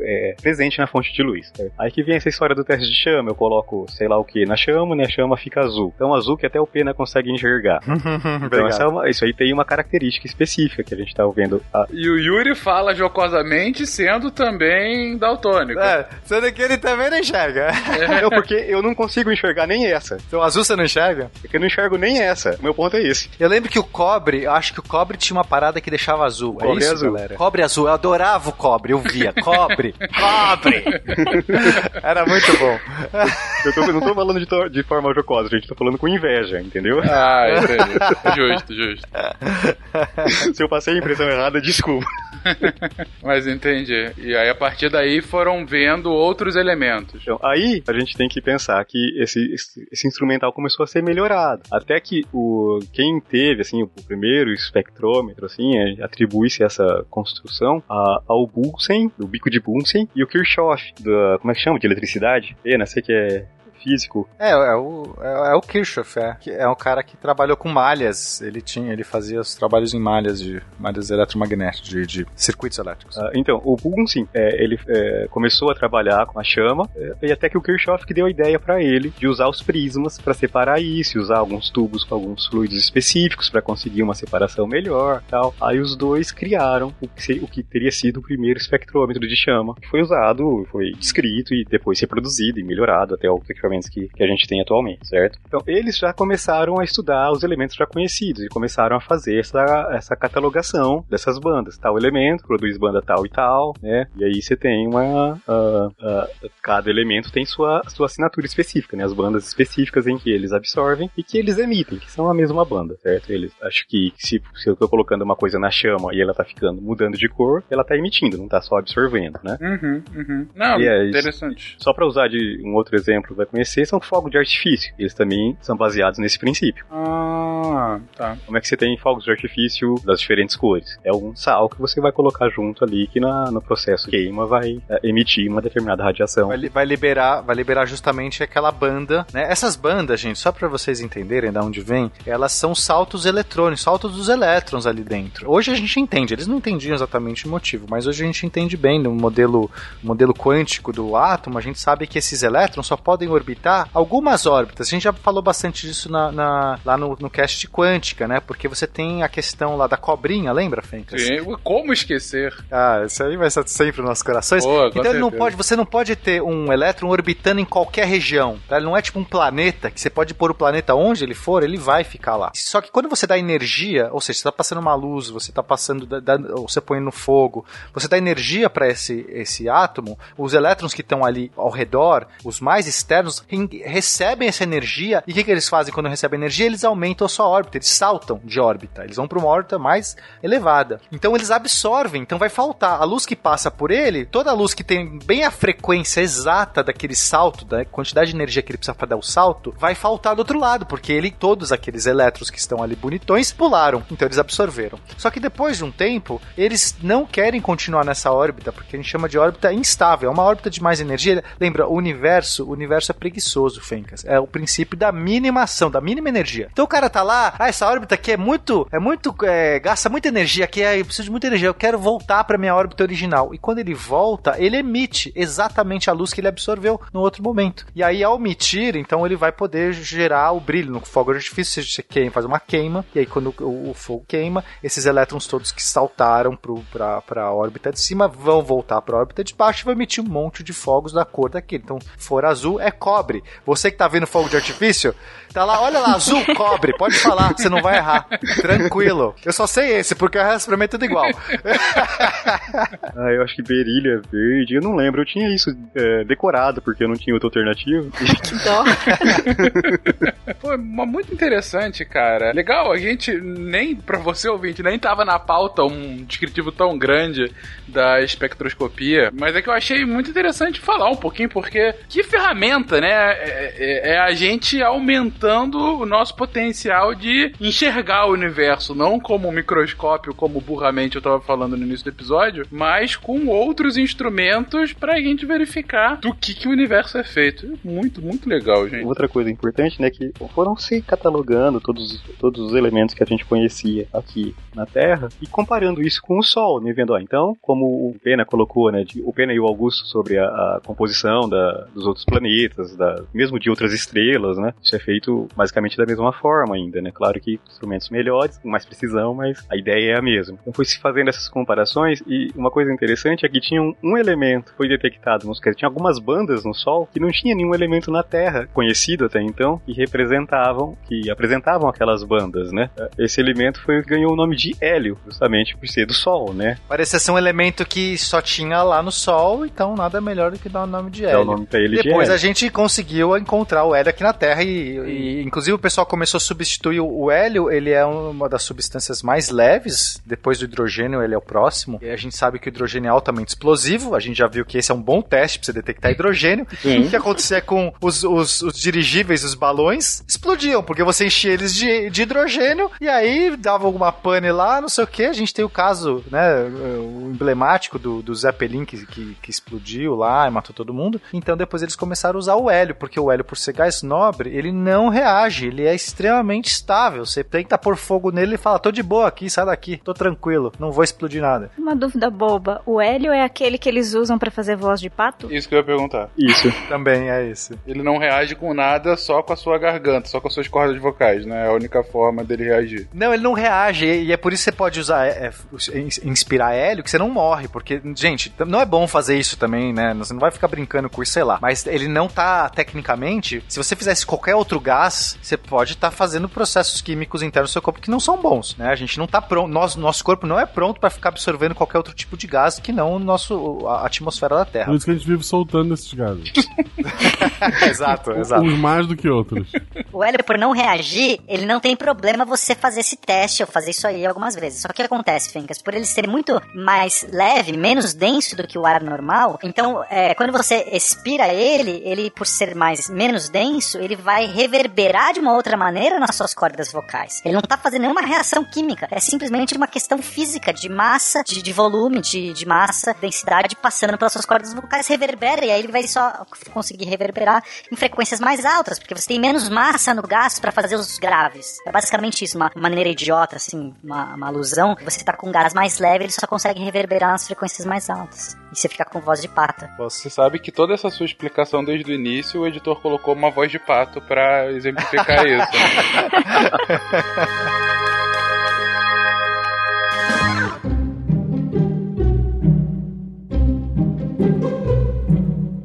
é, presente na fonte de luz. Aí que vem essa história do teste de chama. Eu coloco sei lá o que na chama, né? A chama fica azul. Então azul que até o Pena consegue enxergar. Então é uma- isso aí tem uma característica específica que a gente tá vendo. A- E o Yuri fala jocosamente, sendo também daltônico. É, sendo que ele também não enxerga. Não, porque eu não consigo enxergar nem essa. Então azul você não enxerga? Porque eu não enxergo nem essa. O meu ponto é esse. Eu lembro que o cobre, eu acho que o cobre tinha uma parada que deixava azul. é Cobre isso, azul. galera? Cobre azul, eu adorava o cobre, eu via. Cobre, cobre! Era muito bom. Eu tô- não tô falando de, to- de forma jocosa, gente. Tô falando com inveja, entendeu? Ah, entendi. justo, justo. Se eu passei a impressão errada, desculpa. Mas entendi. E aí, a partir daí, foram vendo outros elementos. Então, aí a gente tem que pensar que esse, esse, esse instrumental começou a ser melhorado. Até que o quem teve assim o primeiro espectrômetro assim, é, atribui-se essa construção a- ao Bunsen, do bico de Bunsen, e o Kirchhoff, da, como é que chama, de eletricidade? Pena, sei que é físico. É, é o, é, é o Kirchhoff, é. Que É um cara que trabalhou com malhas. Ele tinha, ele fazia os trabalhos em malhas de malhas eletromagnéticas, de, de circuitos elétricos. Ah, então, o Bunsen, é, ele é, começou a trabalhar com a chama, é, e até que o Kirchhoff que deu a ideia para ele de usar os prismas para separar isso, usar alguns tubos com alguns fluidos específicos para conseguir uma separação melhor, tal. Aí os dois criaram o que, se- o que teria sido o primeiro espectrômetro de chama, que foi usado, foi descrito e depois reproduzido e melhorado até os equipamentos que, que a gente tem atualmente, certo? Então, eles já começaram a estudar os elementos já conhecidos e começaram a fazer essa, essa catalogação dessas bandas. Tal elemento produz banda tal e tal, né? E aí você tem uma. ah, ah, cada elemento tem sua, sua assinatura específica, né? As bandas específicas em que eles absorvem e que eles emitem, que são a mesma banda, certo? Eles, acho que se, se eu tô colocando uma coisa na chama e ela tá ficando mudando de cor, ela tá emitindo, não tá só absorvendo, né? Uhum, uhum. Não, E é isso. interessante. Só para usar de um outro exemplo, vai conhecer são fogos de artifício. Eles também são baseados nesse princípio. Ah, tá. Como é que você tem fogos de artifício das diferentes cores? É um sal que você vai colocar junto ali que na, no processo queima vai é, emitir uma determinada radiação. Vai, vai liberar, vai liberar justamente aquela banda, né? Essas bandas, gente, só pra vocês entenderem de onde vem, elas são saltos eletrônicos, saltos dos elétrons ali dentro. Hoje a gente entende, eles não entendiam exatamente o motivo, mas hoje a gente entende bem no modelo, modelo quântico do átomo, a gente sabe que esses elétrons só podem orbitar algumas órbitas. A gente já falou bastante disso na, na- lá no, no cast quântica, né? Porque você tem a questão lá da cobrinha, lembra, Fencas? Sim, Como esquecer? Ah, isso aí vai estar sempre nos nossos corações. Boa, então ele não pode, você não pode ter um elétron orbitando em qualquer região. Tá? Ele não é tipo um planeta que você pode pôr o planeta onde ele for, ele vai ficar lá. Só que quando você dá energia, ou seja, você está passando uma luz, você está passando, da- da- ou você põe no fogo, você dá energia para esse, esse átomo, os elétrons que estão ali ao redor, os mais externos, re- recebem essa energia e o que, que eles fazem quando recebem energia? Eles aumentam a sua órbita, eles saltam de órbita, eles vão para uma órbita mais elevada. Então eles absorvem, então vai faltar a luz que passa por ele, toda a luz que tem bem a frequência exata daquele salto, da quantidade de energia que ele precisa para dar o salto, vai faltar do outro lado, porque ele todos aqueles elétrons que estão ali bonitões pularam, então eles absorveram. Só que depois de um tempo, eles não querem continuar nessa órbita, porque a gente chama de órbita instável, é uma órbita de mais energia. Lembra, o universo, o universo é preguiçoso, Fencas. É o princípio da minimação, da mínima energia. Então o cara tá lá, ah, essa órbita aqui é muito, é muito, é, gasta muita energia aqui, é, eu preciso de muita energia, eu quero voltar para minha órbita original. E quando ele volta, ele emite exatamente a luz que ele absorveu no outro momento. E aí, ao emitir, então ele vai poder gerar o brilho no fogo artifício, você queima, faz uma queima, e aí quando o, o fogo queima, esses elétrons todos que saltaram para a órbita de cima vão voltar para a órbita de baixo e vai emitir um monte de fogos da cor daquele. Então, for azul, é cobre. Você que tá vendo fogo de artifício, tá lá, olha lá, azul, cobre, pode falar, você não vai errar. Tranquilo. Eu só sei esse, porque o resto pra mim é tudo igual. Ah, eu acho que berília é verde. Eu não lembro, eu tinha isso é, decorado, porque eu não tinha outra alternativa. Que dó. Pô, muito interessante, cara. Legal, a gente nem, pra você ouvinte, nem tava na pauta um descritivo tão grande da espectroscopia, mas é que eu achei muito interessante falar um pouquinho, porque que ferramenta, né? É, é- é a gente aumentando o nosso potencial de enxergar o universo, não como um microscópio, como burramente eu tava falando no início do episódio, mas com outros instrumentos pra gente verificar do que, que o universo é feito. Muito, muito legal, gente. Outra coisa importante, né, que foram se catalogando todos, todos os elementos que a gente conhecia aqui na Terra e comparando isso com o Sol, né, vendo, ó, então, como o Pena colocou, né, de- o Pena e o Augusto sobre a, a composição da- dos outros planetas, da, mesmo de outras estrelas, né, isso é feito basicamente da mesma forma ainda, né, claro que instrumentos melhores, com mais precisão, mas a ideia é a mesma. Então foi se fazendo essas comparações e uma coisa interessante é que tinha um, um elemento, foi detectado, nos, tinha algumas bandas no Sol que não tinha nenhum elemento na Terra conhecido até então que representavam, que apresentavam aquelas bandas, né? Esse elemento foi ganhou o nome de hélio, justamente por ser do Sol, né? Parecia ser um elemento que só tinha lá no Sol, então nada melhor do que dar o nome de Dá hélio. o nome pra ele de Depois hélio. a gente conseguiu encontrar o hélio aqui na Terra e, e, inclusive o pessoal começou a substituir o hélio, ele é uma das substâncias mais leves, depois do hidrogênio ele é o próximo. E a gente sabe que o hidrogênio é altamente explosivo, a gente já viu que esse é um bom teste para você detectar hidrogênio. O que acontecia com os, os, os dirigíveis, os balões, explodiam, porque você enchia eles de, de hidrogênio e aí dava alguma pane lá, não sei o que. A gente tem o caso, né, o emblemático do, do Zeppelin que, que, que explodiu lá e matou todo mundo. Então depois eles começaram a usar o hélio, porque o hélio, por ser gás nobre, ele não reage, ele é extremamente estável. Você tenta pôr fogo nele e fala: tô de boa aqui, sai daqui, tô tranquilo, não vou explodir nada. Uma dúvida boba. O hélio é aquele que eles usam pra fazer voz de pato? Isso que eu ia perguntar. Isso. Também é esse. Ele não reage com nada, só com a sua garganta, só com as suas cordas vocais, né? É a única forma dele reagir. Não, ele não reage, e é por isso que você pode usar, é, é, ins- inspirar hélio, que você não morre, porque, gente, não é bom fazer isso também, né? Você não vai ficar brincando com isso, sei lá. Mas ele não tá, tecnicamente, se você fizesse qualquer outro gás, você pode estar fazendo processos químicos internos do seu corpo que não são bons, né? A gente não tá pronto, nós, nosso corpo não é pronto para ficar absorvendo qualquer outro tipo de gás que não o nosso, a atmosfera da Terra. Por isso que a gente vive soltando esses gases. exato, exato. Uns mais do que outros. O hélio, por não reagir, ele não tem problema você fazer esse teste ou fazer isso aí algumas vezes. Só que o que acontece, Fencas? Por ele ser muito mais leve, menos denso do que o ar normal, então, é, quando você expira ele, ele, por ser mais menos denso, ele vai reverberar de uma outra maneira nas suas cordas vocais. Ele não tá fazendo nenhuma reação química, é simplesmente uma questão física de massa, de, de volume, de, de massa, densidade passando pelas suas cordas vocais, reverbera e aí ele vai só conseguir reverberar em frequências mais altas, porque você tem menos massa no gás para fazer os graves. É basicamente isso, uma maneira idiota, assim, uma, uma alusão. Você tá com um gás mais leve, ele só consegue reverberar nas frequências mais altas. E você fica com voz de pata. Você sabe que toda essa sua explicação desde o início, o editor colocou uma voz de pato pra exemplificar isso.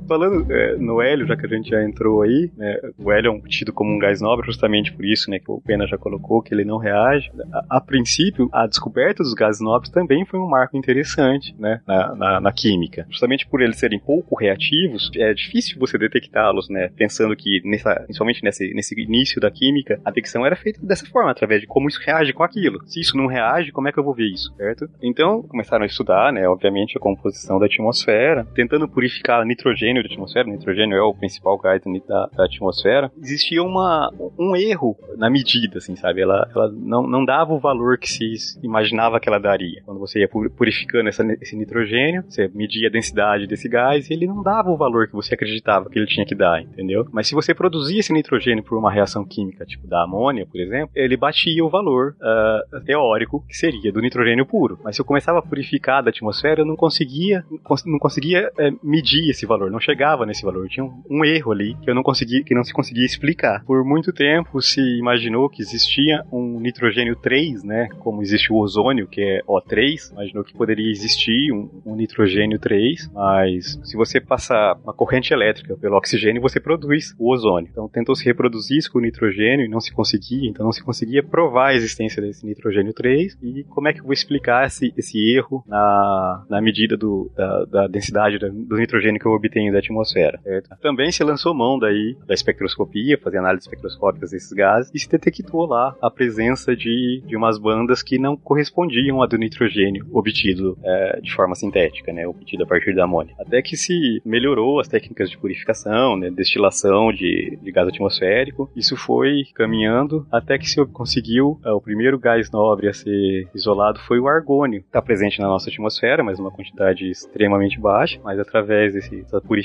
Falando é, no hélio, já que a gente já entrou aí, né, o hélio é um, tido como um gás nobre justamente por isso, né, que o Pena já colocou, que ele não reage. A, a princípio, a descoberta dos gases nobres também foi um marco interessante né, na, na, na, química. Justamente por eles serem pouco reativos, é difícil você detectá-los, né, pensando que, nessa, principalmente nesse, nesse início da química, a detecção era feita dessa forma, através de como isso reage com aquilo. Se isso não reage, como é que eu vou ver isso, certo? Então, começaram a estudar, né, obviamente, a composição da atmosfera, tentando purificar nitrogênio da atmosfera, o nitrogênio é o principal gás da, da atmosfera, existia uma, um erro na medida, assim, sabe? Ela, ela não, não dava o valor que se imaginava que ela daria. Quando você ia purificando essa, esse nitrogênio, você media a densidade desse gás e ele não dava o valor que você acreditava que ele tinha que dar, entendeu? Mas se você produzia esse nitrogênio por uma reação química, tipo da amônia, por exemplo, ele batia o valor uh, teórico que seria do nitrogênio puro. Mas se eu começava a purificar da atmosfera, eu não conseguia, não conseguia uh, medir esse valor, não chegava nesse valor. Tinha um, um, erro ali que eu não conseguia, que não se conseguia explicar. Por muito tempo se imaginou que existia um nitrogênio 3, né? Como existe o ozônio, que é O3, imaginou que poderia existir um, um nitrogênio 3, mas se você passar uma corrente elétrica pelo oxigênio, você produz o ozônio. Então tentou se reproduzir isso com o nitrogênio e não se conseguia, então não se conseguia provar a existência desse nitrogênio 3. E como é que eu vou explicar esse, esse erro na, na medida do, da, da densidade do nitrogênio que eu obtenho da atmosfera. Certo? Também se lançou mão daí da espectroscopia, fazer análises espectroscópicas desses gases e se detectou lá a presença de, de umas bandas que não correspondiam à do nitrogênio obtido é, de forma sintética, né, obtido a partir da amônia. Até que se melhorou as técnicas de purificação, né, destilação de, de gás atmosférico. Isso foi caminhando até que se conseguiu é, o primeiro gás nobre a ser isolado foi o argônio. Está presente na nossa atmosfera, mas uma quantidade extremamente baixa, mas através dessa purificação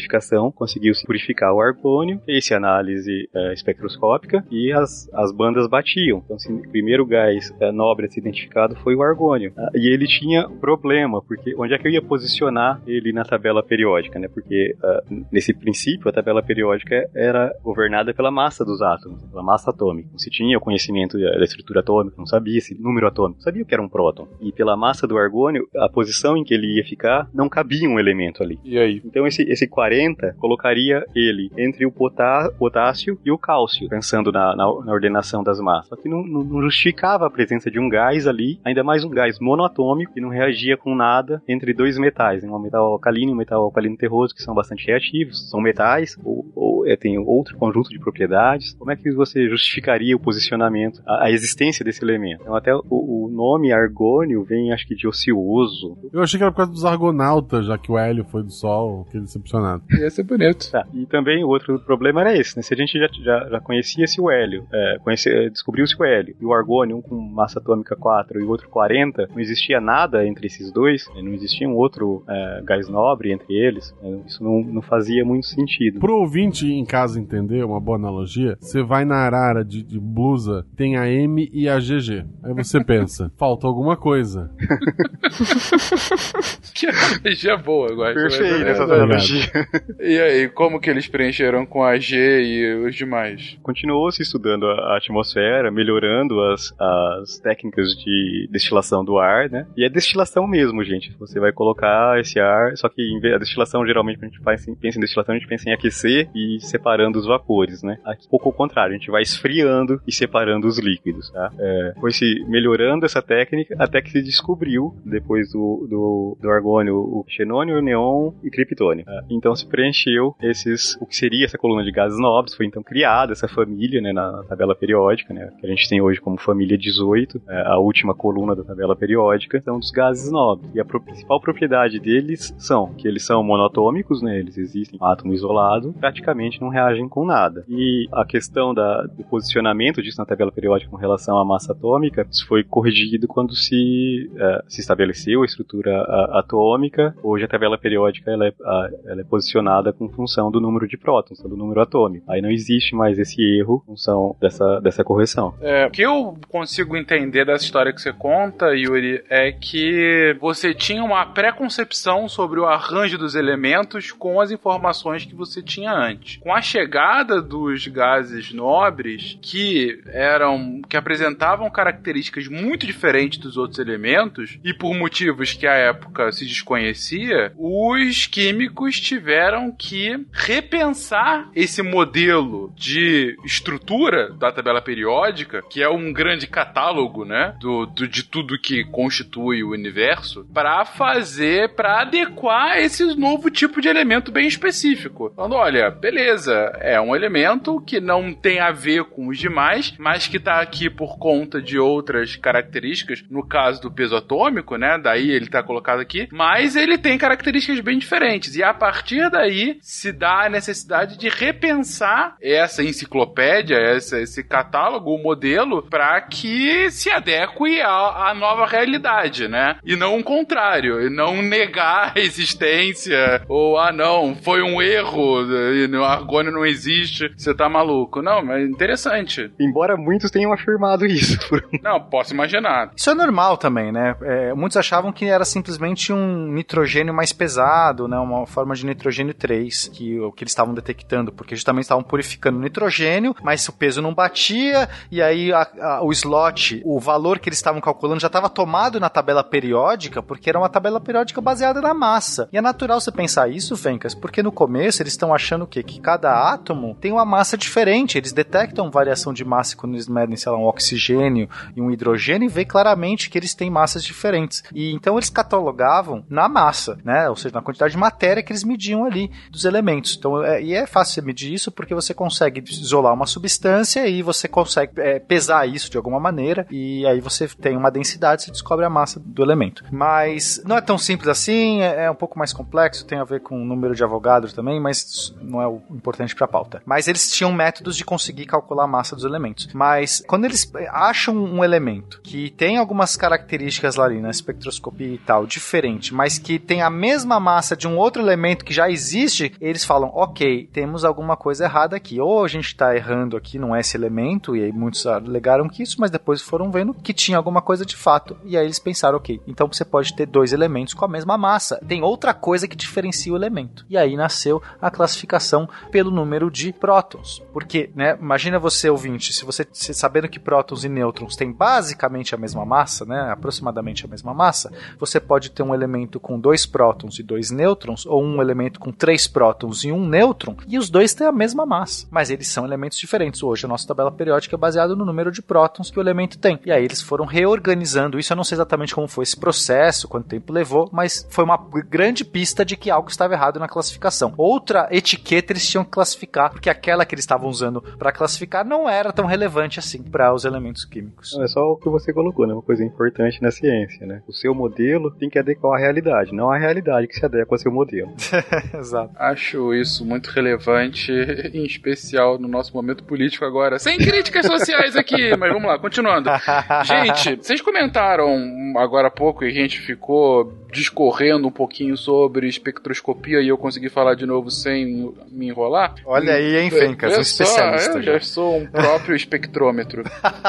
conseguiu-se purificar o argônio, fez análise é, espectroscópica e as, as bandas batiam. Então, assim, o primeiro gás é, nobre a ser identificado foi o argônio. Ah, e ele tinha problema, porque onde é que eu ia posicionar ele na tabela periódica, né? Porque uh, nesse princípio a tabela periódica era governada pela massa dos átomos, pela massa atômica. Não se tinha o conhecimento da estrutura atômica, não sabia esse número atômico, sabia que era um próton. E pela massa do argônio, a posição em que ele ia ficar, não cabia um elemento ali. E aí? Então esse, esse 40 colocaria ele entre o potá potássio e o cálcio, pensando na, na, na ordenação das massas. Só que não, não, não, justificava a presença de um gás ali, ainda mais um gás monoatômico que não reagia com nada entre dois metais, né? um metal alcalino e um metal alcalino terroso, que são bastante reativos, são metais, ou, ou é, tem outro conjunto de propriedades. Como é que você justificaria o posicionamento, a, a existência desse elemento? Então até o, o, nome argônio vem, acho que, de ocioso. Eu achei que era por causa dos argonautas, já que o hélio foi do Sol, que decepcionado. Ia ser bonito. Tá. E também o outro problema era esse, né? Se a gente já, já, já conhecia-se o hélio, é, descobriu-se o hélio e o argônio, um com massa atômica 4 e o outro 40, não existia nada entre esses dois, né? não existia um outro é, gás nobre entre eles, né? isso não, não fazia muito sentido. Pro ouvinte em casa entender, uma boa analogia, você vai na arara de, de blusa, tem a M e a GG. Aí você pensa, falta alguma coisa. que analogia boa, eu gosto. Perfeito essa analogia. E aí, como que eles preencheram com a G e os demais? Continuou se estudando a atmosfera, melhorando as, as técnicas de destilação do ar, né? E é destilação mesmo, gente. Você vai colocar esse ar, só que a destilação, geralmente, a gente faz, pensa em destilação, a gente pensa em aquecer e separando os vapores, né? Aqui, pouco ao contrário, a gente vai esfriando e separando os líquidos, tá? É, foi se melhorando essa técnica até que se descobriu, depois do, do, do argônio, o xenônio, o neon e criptônio. Tá? Então se preencheu esses, o que seria essa coluna de gases nobres, foi então criada essa família, né, na tabela periódica, né, que a gente tem hoje como família 18, é, a última coluna da tabela periódica, são dos gases nobres. E a pro principal propriedade deles são que eles são monatômicos, né, eles existem um átomo isolado, praticamente não reagem com nada. E a questão da, do posicionamento disso na tabela periódica com relação à massa atômica, isso foi corrigido quando se, é, se estabeleceu a estrutura atômica. Hoje a tabela periódica ela é, a, ela é com função do número de prótons, do número atômico. Aí não existe mais esse erro em função dessa, dessa correção. É, o que eu consigo entender dessa história que você conta, Yuri, é que você tinha uma pré-concepção sobre o arranjo dos elementos com as informações que você tinha antes. Com a chegada dos gases nobres, que eram que apresentavam características muito diferentes dos outros elementos e por motivos que à época se desconhecia, os químicos tiveram que repensar esse modelo de estrutura da tabela periódica, que é um grande catálogo, né, do, do de tudo que constitui o universo, para fazer, para adequar esse novo tipo de elemento bem específico. Falando, olha, beleza, é um elemento que não tem a ver com os demais, mas que está aqui por conta de outras características, no caso do peso atômico, né, daí ele está colocado aqui, mas ele tem características bem diferentes, e a partir daí se dá a necessidade de repensar essa enciclopédia, essa, esse catálogo, o modelo, para que se adeque à, à, nova realidade, né? E não o contrário, e não negar a existência, ou ah não, foi um erro, o argônio não existe, você tá maluco. Não, mas interessante. Embora muitos tenham afirmado isso. não, posso imaginar. Isso é normal também, né? É, muitos achavam que era simplesmente um nitrogênio mais pesado, né? Uma forma de nitrogênio 3, que o que eles estavam detectando, porque justamente estavam purificando nitrogênio, mas o peso não batia, e aí a, a, o slot, o valor que eles estavam calculando já estava tomado na tabela periódica, porque era uma tabela periódica baseada na massa. E é natural você pensar isso, Fencas, porque no começo eles estão achando o quê? Que cada átomo tem uma massa diferente, eles detectam variação de massa quando eles medem, sei lá, um oxigênio e um hidrogênio e vê claramente que eles têm massas diferentes. E então eles catalogavam na massa, né? Ou seja, na quantidade de matéria que eles mediam ali dos elementos. Então, é, e é fácil você medir isso porque você consegue isolar uma substância e você consegue é, pesar isso de alguma maneira e aí você tem uma densidade, você descobre a massa do elemento. Mas não é tão simples assim, é, é um pouco mais complexo, tem a ver com o número de avogadros também, mas não é o importante para a pauta. Mas eles tinham métodos de conseguir calcular a massa dos elementos. Mas quando eles acham um elemento que tem algumas características lá ali na espectroscopia e tal, diferente, mas que tem a mesma massa de um outro elemento que já existe, eles falam, ok, temos alguma coisa errada aqui. Ou a gente está errando aqui, não é esse elemento, e aí muitos alegaram que isso, mas depois foram vendo que tinha alguma coisa de fato. E aí eles pensaram, ok, então você pode ter dois elementos com a mesma massa. Tem outra coisa que diferencia o elemento. E aí nasceu a classificação pelo número de prótons. Porque, né, imagina você, ouvinte, se você sabendo que prótons e nêutrons têm basicamente a mesma massa, né, aproximadamente a mesma massa, você pode ter um elemento com dois prótons e dois nêutrons, ou um elemento com três prótons e um nêutron, e os dois têm a mesma massa, mas eles são elementos diferentes. Hoje a nossa tabela periódica é baseada no número de prótons que o elemento tem. E aí eles foram reorganizando isso. Eu não sei exatamente como foi esse processo, quanto tempo levou, mas foi uma grande pista de que algo estava errado na classificação. Outra etiqueta eles tinham que classificar, porque aquela que eles estavam usando para classificar não era tão relevante assim para os elementos químicos. Não, é só o que você colocou, né? Uma coisa importante na ciência, né? O seu modelo tem que adequar à realidade, não a realidade que se adequa ao seu modelo. Exato. Acho isso muito relevante, em especial no nosso momento político agora. Sem críticas sociais aqui, mas vamos lá, continuando. Gente, vocês comentaram agora há pouco e a gente ficou discorrendo um pouquinho sobre espectroscopia e eu consegui falar de novo sem me enrolar. Olha aí, hein, Fencas, um especialista. Eu já sou um próprio espectrômetro.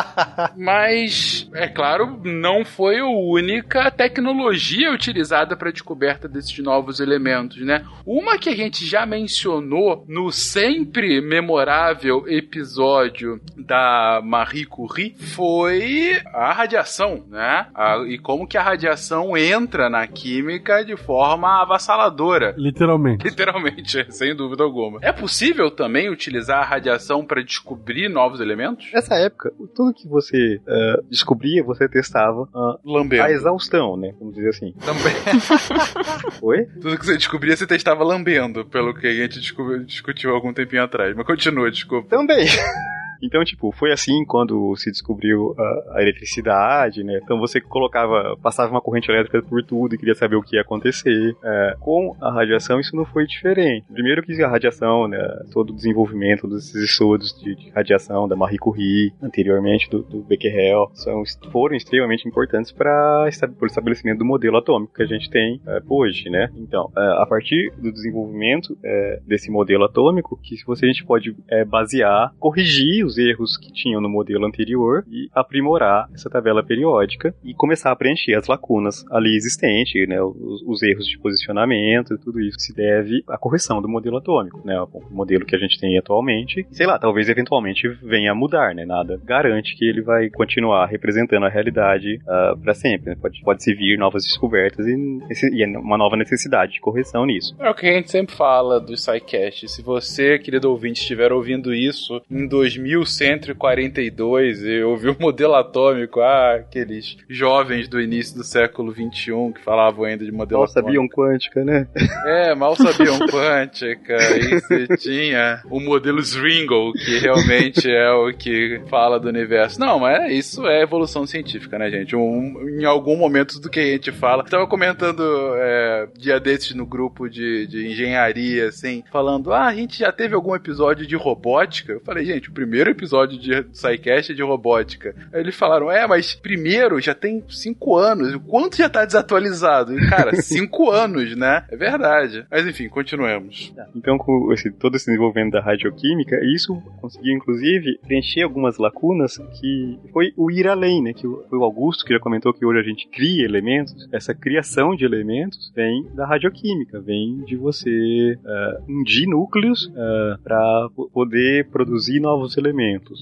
Mas, é claro, não foi a única tecnologia utilizada para a descoberta desses novos elementos, né? Uma que a gente já mencionou no sempre memorável episódio da Marie Curie foi a radiação, né? A, e como que a radiação entra na química de forma avassaladora. Literalmente. Literalmente, sem dúvida alguma. É possível também utilizar a radiação para descobrir novos elementos? Nessa época, tudo que você uh, descobria, você testava uh, Lambendo. a exaustão, né? Vamos dizer assim. Também. Oi? Tudo que você descobria, você testava lambendo, pelo que a gente discutiu algum tempinho atrás. Mas continua, desculpa. Também. Então, tipo, foi assim quando se descobriu a, a, eletricidade, né? Então você colocava, passava uma corrente elétrica por tudo e queria saber o que ia acontecer. É, com a radiação isso não foi diferente. Primeiro que a radiação, né, todo o desenvolvimento dos estudos de, de, radiação da Marie Curie, anteriormente do, do Becquerel, são, foram extremamente importantes para o estabelecimento do modelo atômico que a gente tem é, hoje, né? Então, é, a partir do desenvolvimento é, desse modelo atômico, que você a gente pode é, basear, corrigir os erros que tinham no modelo anterior e aprimorar essa tabela periódica e começar a preencher as lacunas ali existentes, né, os, os erros de posicionamento, tudo isso se deve à correção do modelo atômico, né, o modelo que a gente tem atualmente. Sei lá, talvez eventualmente venha a mudar, né, nada garante que ele vai continuar representando a realidade uh, ah, para sempre. Né, pode, pode se vir novas descobertas e, e, uma nova necessidade de correção nisso. É o que a gente sempre fala do SciCast. Se você, querido ouvinte, estiver ouvindo isso em 2000 1142 e ouvi o modelo atômico, ah, aqueles jovens do início do século 21 que falavam ainda de modelo mal atômico. Mal sabiam quântica, né? É, mal sabiam quântica. e você tinha o modelo Zwingle, que realmente é o que fala do universo. Não, mas isso é evolução científica, né, gente? Um, em algum momento do que a gente fala. Estava comentando é, dia desses no grupo de, de engenharia, assim, falando, ah, a gente já teve algum episódio de robótica. Eu falei, gente, o primeiro episódio de SciCast é de robótica. Aí eles falaram, é, mas primeiro já tem cinco anos. O quanto já tá desatualizado? E, cara, cinco anos, né? É verdade. Mas enfim, continuemos. Então, com esse, todo esse desenvolvimento da radioquímica, isso conseguiu, inclusive, preencher algumas lacunas que foi o ir além, né? Que foi o Augusto que já comentou que hoje a gente cria elementos. Essa criação de elementos vem da radioquímica, vem de você uh, unir núcleos uh, eh, para poder produzir novos elementos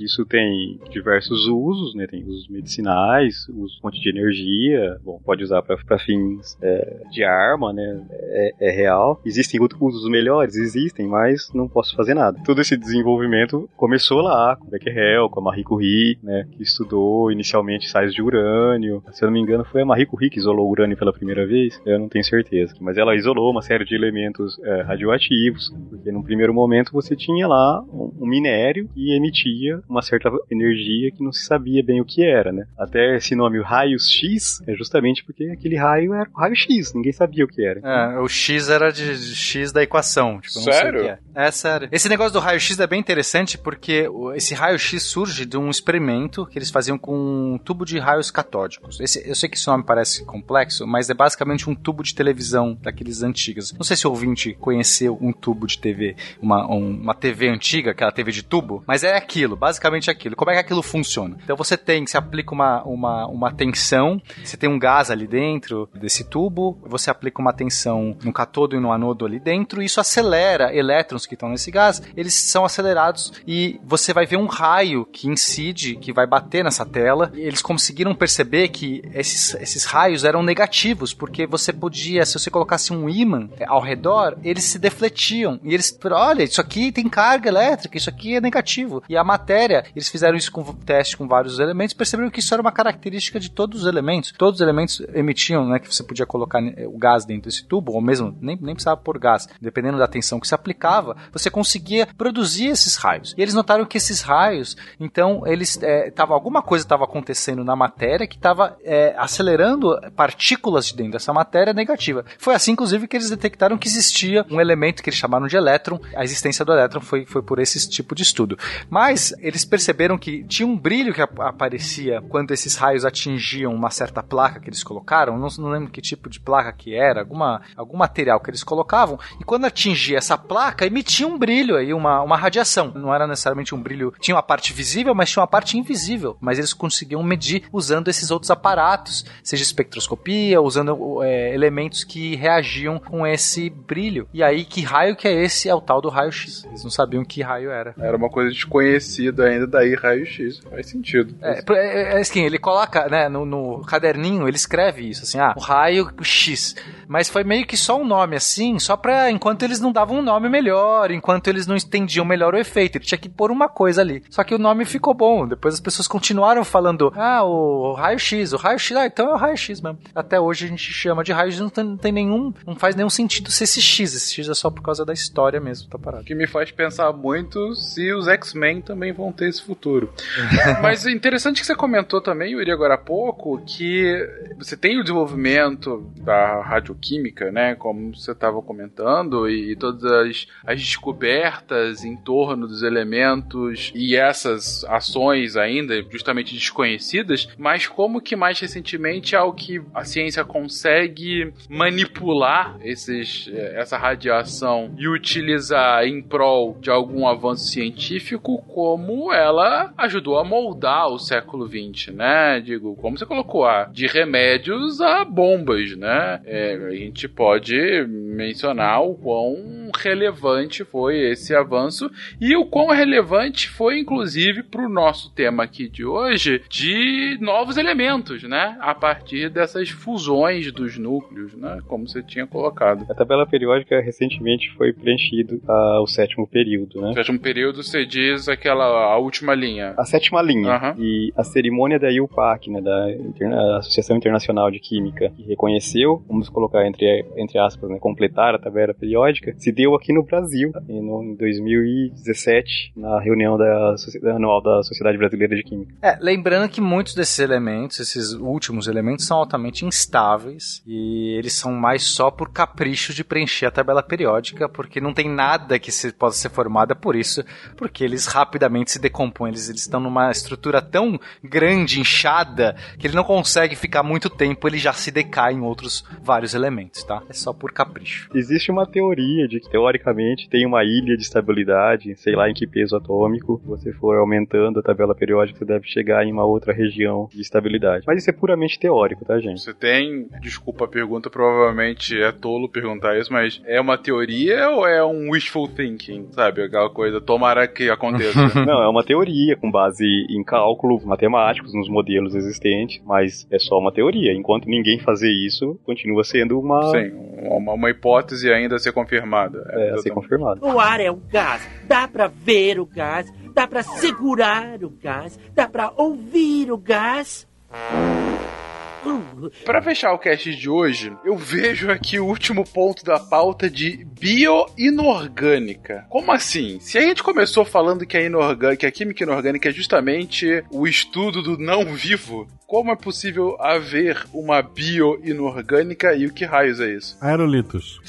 Isso tem diversos usos, né? Tem usos medicinais, uso fonte de energia, bom, pode usar para fins é, de arma, né? É, é, real. Existem usos melhores? Existem, mas não posso fazer nada. Todo esse desenvolvimento começou lá, com Becquerel, com a Marie Curie, né? Que estudou inicialmente sais de urânio. Se eu não me engano, foi a Marie Curie que isolou o urânio pela primeira vez. Eu não tenho certeza. Mas ela isolou uma série de elementos é, radioativos, porque num primeiro momento você tinha lá um, um minério e emitia emitia uma certa energia que não se sabia bem o que era, né? Até esse nome, o raios X, é justamente porque aquele raio era o raio X, ninguém sabia o que era. É, o X era de, de X da equação. Tipo, sério? É. é. sério. Esse negócio do raio X é bem interessante porque esse raio X surge de um experimento que eles faziam com um tubo de raios catódicos. Esse, eu sei que esse nome parece complexo, mas é basicamente um tubo de televisão daqueles antigos. Não sei se o ouvinte conheceu um tubo de TV, uma, um, uma TV antiga, aquela TV de tubo, mas é aquilo, basicamente aquilo. Como é que aquilo funciona? Então você tem, você aplica uma, uma, uma tensão, você tem um gás ali dentro desse tubo, você aplica uma tensão no catodo e no anodo ali dentro, e isso acelera elétrons que estão nesse gás, eles são acelerados e você vai ver um raio que incide, que vai bater nessa tela. E eles conseguiram perceber que esses, esses raios eram negativos, porque você podia, se você colocasse um ímã ao redor, eles se defletiam. E eles, olha, isso aqui tem carga elétrica, isso aqui é negativo. E a matéria, eles fizeram isso com teste com vários elementos, perceberam que isso era uma característica de todos os elementos. Todos os elementos emitiam, né, que você podia colocar né, o gás dentro desse tubo, ou mesmo nem, nem precisava pôr gás, dependendo da tensão que se aplicava, você conseguia produzir esses raios. E eles notaram que esses raios, então, eles é, tava alguma coisa estava acontecendo na matéria que estava é, acelerando partículas de dentro dessa matéria negativa. Foi assim, inclusive, que eles detectaram que existia um elemento que eles chamaram de elétron. A existência do elétron foi, foi por esse tipo de estudo. Mas mas eles perceberam que tinha um brilho que aparecia quando esses raios atingiam uma certa placa que eles colocaram. Não, não lembro que tipo de placa que era, alguma, algum material que eles colocavam. E quando atingia essa placa, emitia um brilho aí, uma, uma radiação. Não era necessariamente um brilho. Tinha uma parte visível, mas tinha uma parte invisível. Mas eles conseguiam medir usando esses outros aparatos, seja espectroscopia, usando é, elementos que reagiam com esse brilho. E aí, que raio que é esse? É o tal do raio-x. Eles não sabiam que raio era. Era uma coisa desconhecida desconhecido ainda, daí raio-x. Faz sentido. É, é, é assim, ele coloca, né, no, no, caderninho, ele escreve isso, assim, ah, o raio X. Mas foi meio que só um nome, assim, só pra, enquanto eles não davam um nome melhor, enquanto eles não entendiam melhor o efeito. Ele tinha que pôr uma coisa ali. Só que o nome ficou bom. Depois as pessoas continuaram falando, ah, o raio-x, o raio-x, ah, então é o raio-x mesmo. Até hoje a gente chama de raio-x, não tem, não tem nenhum, não faz nenhum sentido ser esse X. Esse X é só por causa da história mesmo, tá parado. O que me faz pensar muito se os X-Men também vão ter esse futuro. Mas é interessante que você comentou também, Yuri, agora há pouco, que você tem o desenvolvimento da radioquímica, né, como você estava comentando, e todas as, as descobertas em torno dos elementos e essas ações ainda justamente desconhecidas, mas como que mais recentemente é o que a ciência consegue manipular esses, eh, essa radiação e utilizar em prol de algum avanço científico, como ela ajudou a moldar o século XX, né? Digo, como você colocou, de remédios a bombas, né? É, a gente pode mencionar o quão relevante foi esse avanço e o quão relevante foi, inclusive, para o nosso tema aqui de hoje, de novos elementos, né? A partir dessas fusões dos núcleos, né? Como você tinha colocado. A tabela periódica recentemente foi preenchido uh, o sétimo período, né? O sétimo período, você diz aquela a última linha. A sétima linha. Uhum. E a cerimônia da IUPAC, né? Da Interna Associação Internacional de Química, que reconheceu, vamos colocar entre, entre aspas, né? Completar a tabela periódica, se deu aqui no Brasil, em 2017, na reunião da, anual da Sociedade Brasileira de Química. É, lembrando que muitos desses elementos, esses últimos elementos, são altamente instáveis e eles são mais só por capricho de preencher a tabela periódica, porque não tem nada que se, possa ser formada por isso, porque eles rapidamente se decompõem, eles, eles estão numa estrutura tão grande, inchada, que ele não consegue ficar muito tempo, ele já se decai em outros vários elementos, tá? É só por capricho. Existe uma teoria de que, teoricamente, tem uma ilha de estabilidade, sei lá em que peso atômico, você for aumentando a tabela periódica, você deve chegar em uma outra região de estabilidade. Mas isso é puramente teórico, tá, gente? Você tem, desculpa a pergunta, provavelmente é tolo perguntar isso, mas é uma teoria ou é um wishful thinking, sabe? Aquela coisa, tomara que aconteça. Não, é uma teoria com base em cálculos matemáticos, nos modelos existentes, mas é só uma teoria. Enquanto ninguém fazer isso, continua sendo uma... Sim, uma, uma hipótese ainda a ser confirmada. É, é a ser confirmada. O ar é o gás, dá pra ver o gás, dá pra segurar o gás, dá pra ouvir o gás. Para fechar o cast de hoje, eu vejo aqui o último ponto da pauta de bioinorgânica. Como assim? Se a gente começou falando que a, inorgânica, que a química inorgânica é justamente o estudo do não vivo, como é possível haver uma bioinorgânica e o que raios é isso? Aerolitos.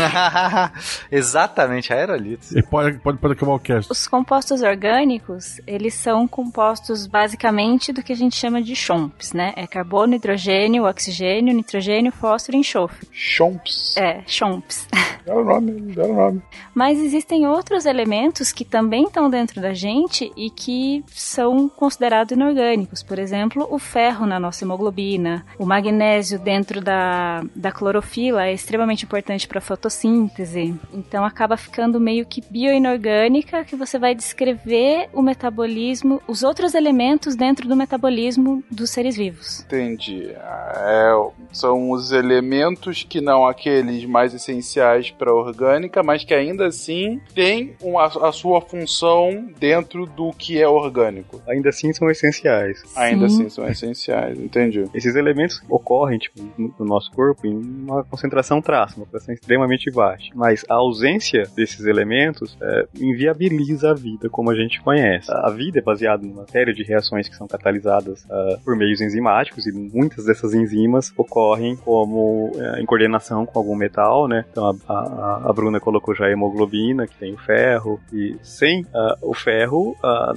Exatamente, aerolitos. E pode, pode, pode acabar o cast. Os compostos orgânicos, eles são compostos basicamente do que a gente chama de chomps, né? É carbono, hidrogênio, oxigênio, nitrogênio, fósforo e enxofre. Chomps? É, chomps. Dá o nome, dá o nome. Mas existem outros elementos que também estão dentro da gente e que são considerados inorgânicos. Por exemplo, o ferro na nossa hemoglobina, o magnésio dentro da, da clorofila é extremamente importante para a fotossíntese. Então acaba ficando meio que bioinorgânica, que você vai descrever o metabolismo, os outros elementos dentro do metabolismo dos seres vivos. Entendi. É, são os elementos que não aqueles mais essenciais para a orgânica, mas que ainda assim têm uma, a sua função dentro do que é orgânico. Ainda assim são essenciais. Ainda Sim. assim são essenciais, entendi. Esses elementos ocorrem tipo, no nosso corpo em uma concentração traça, uma concentração extremamente baixa. Mas a ausência desses elementos é, inviabiliza a vida como a gente conhece. A vida é baseada numa série de reações que são catalisadas uh, por meios enzimáticos e muitas dessas enzimas ocorrem como uh, em coordenação com algum metal, né? Então a, a, a, Bruna colocou já a hemoglobina, que tem o ferro, e sem uh, o ferro,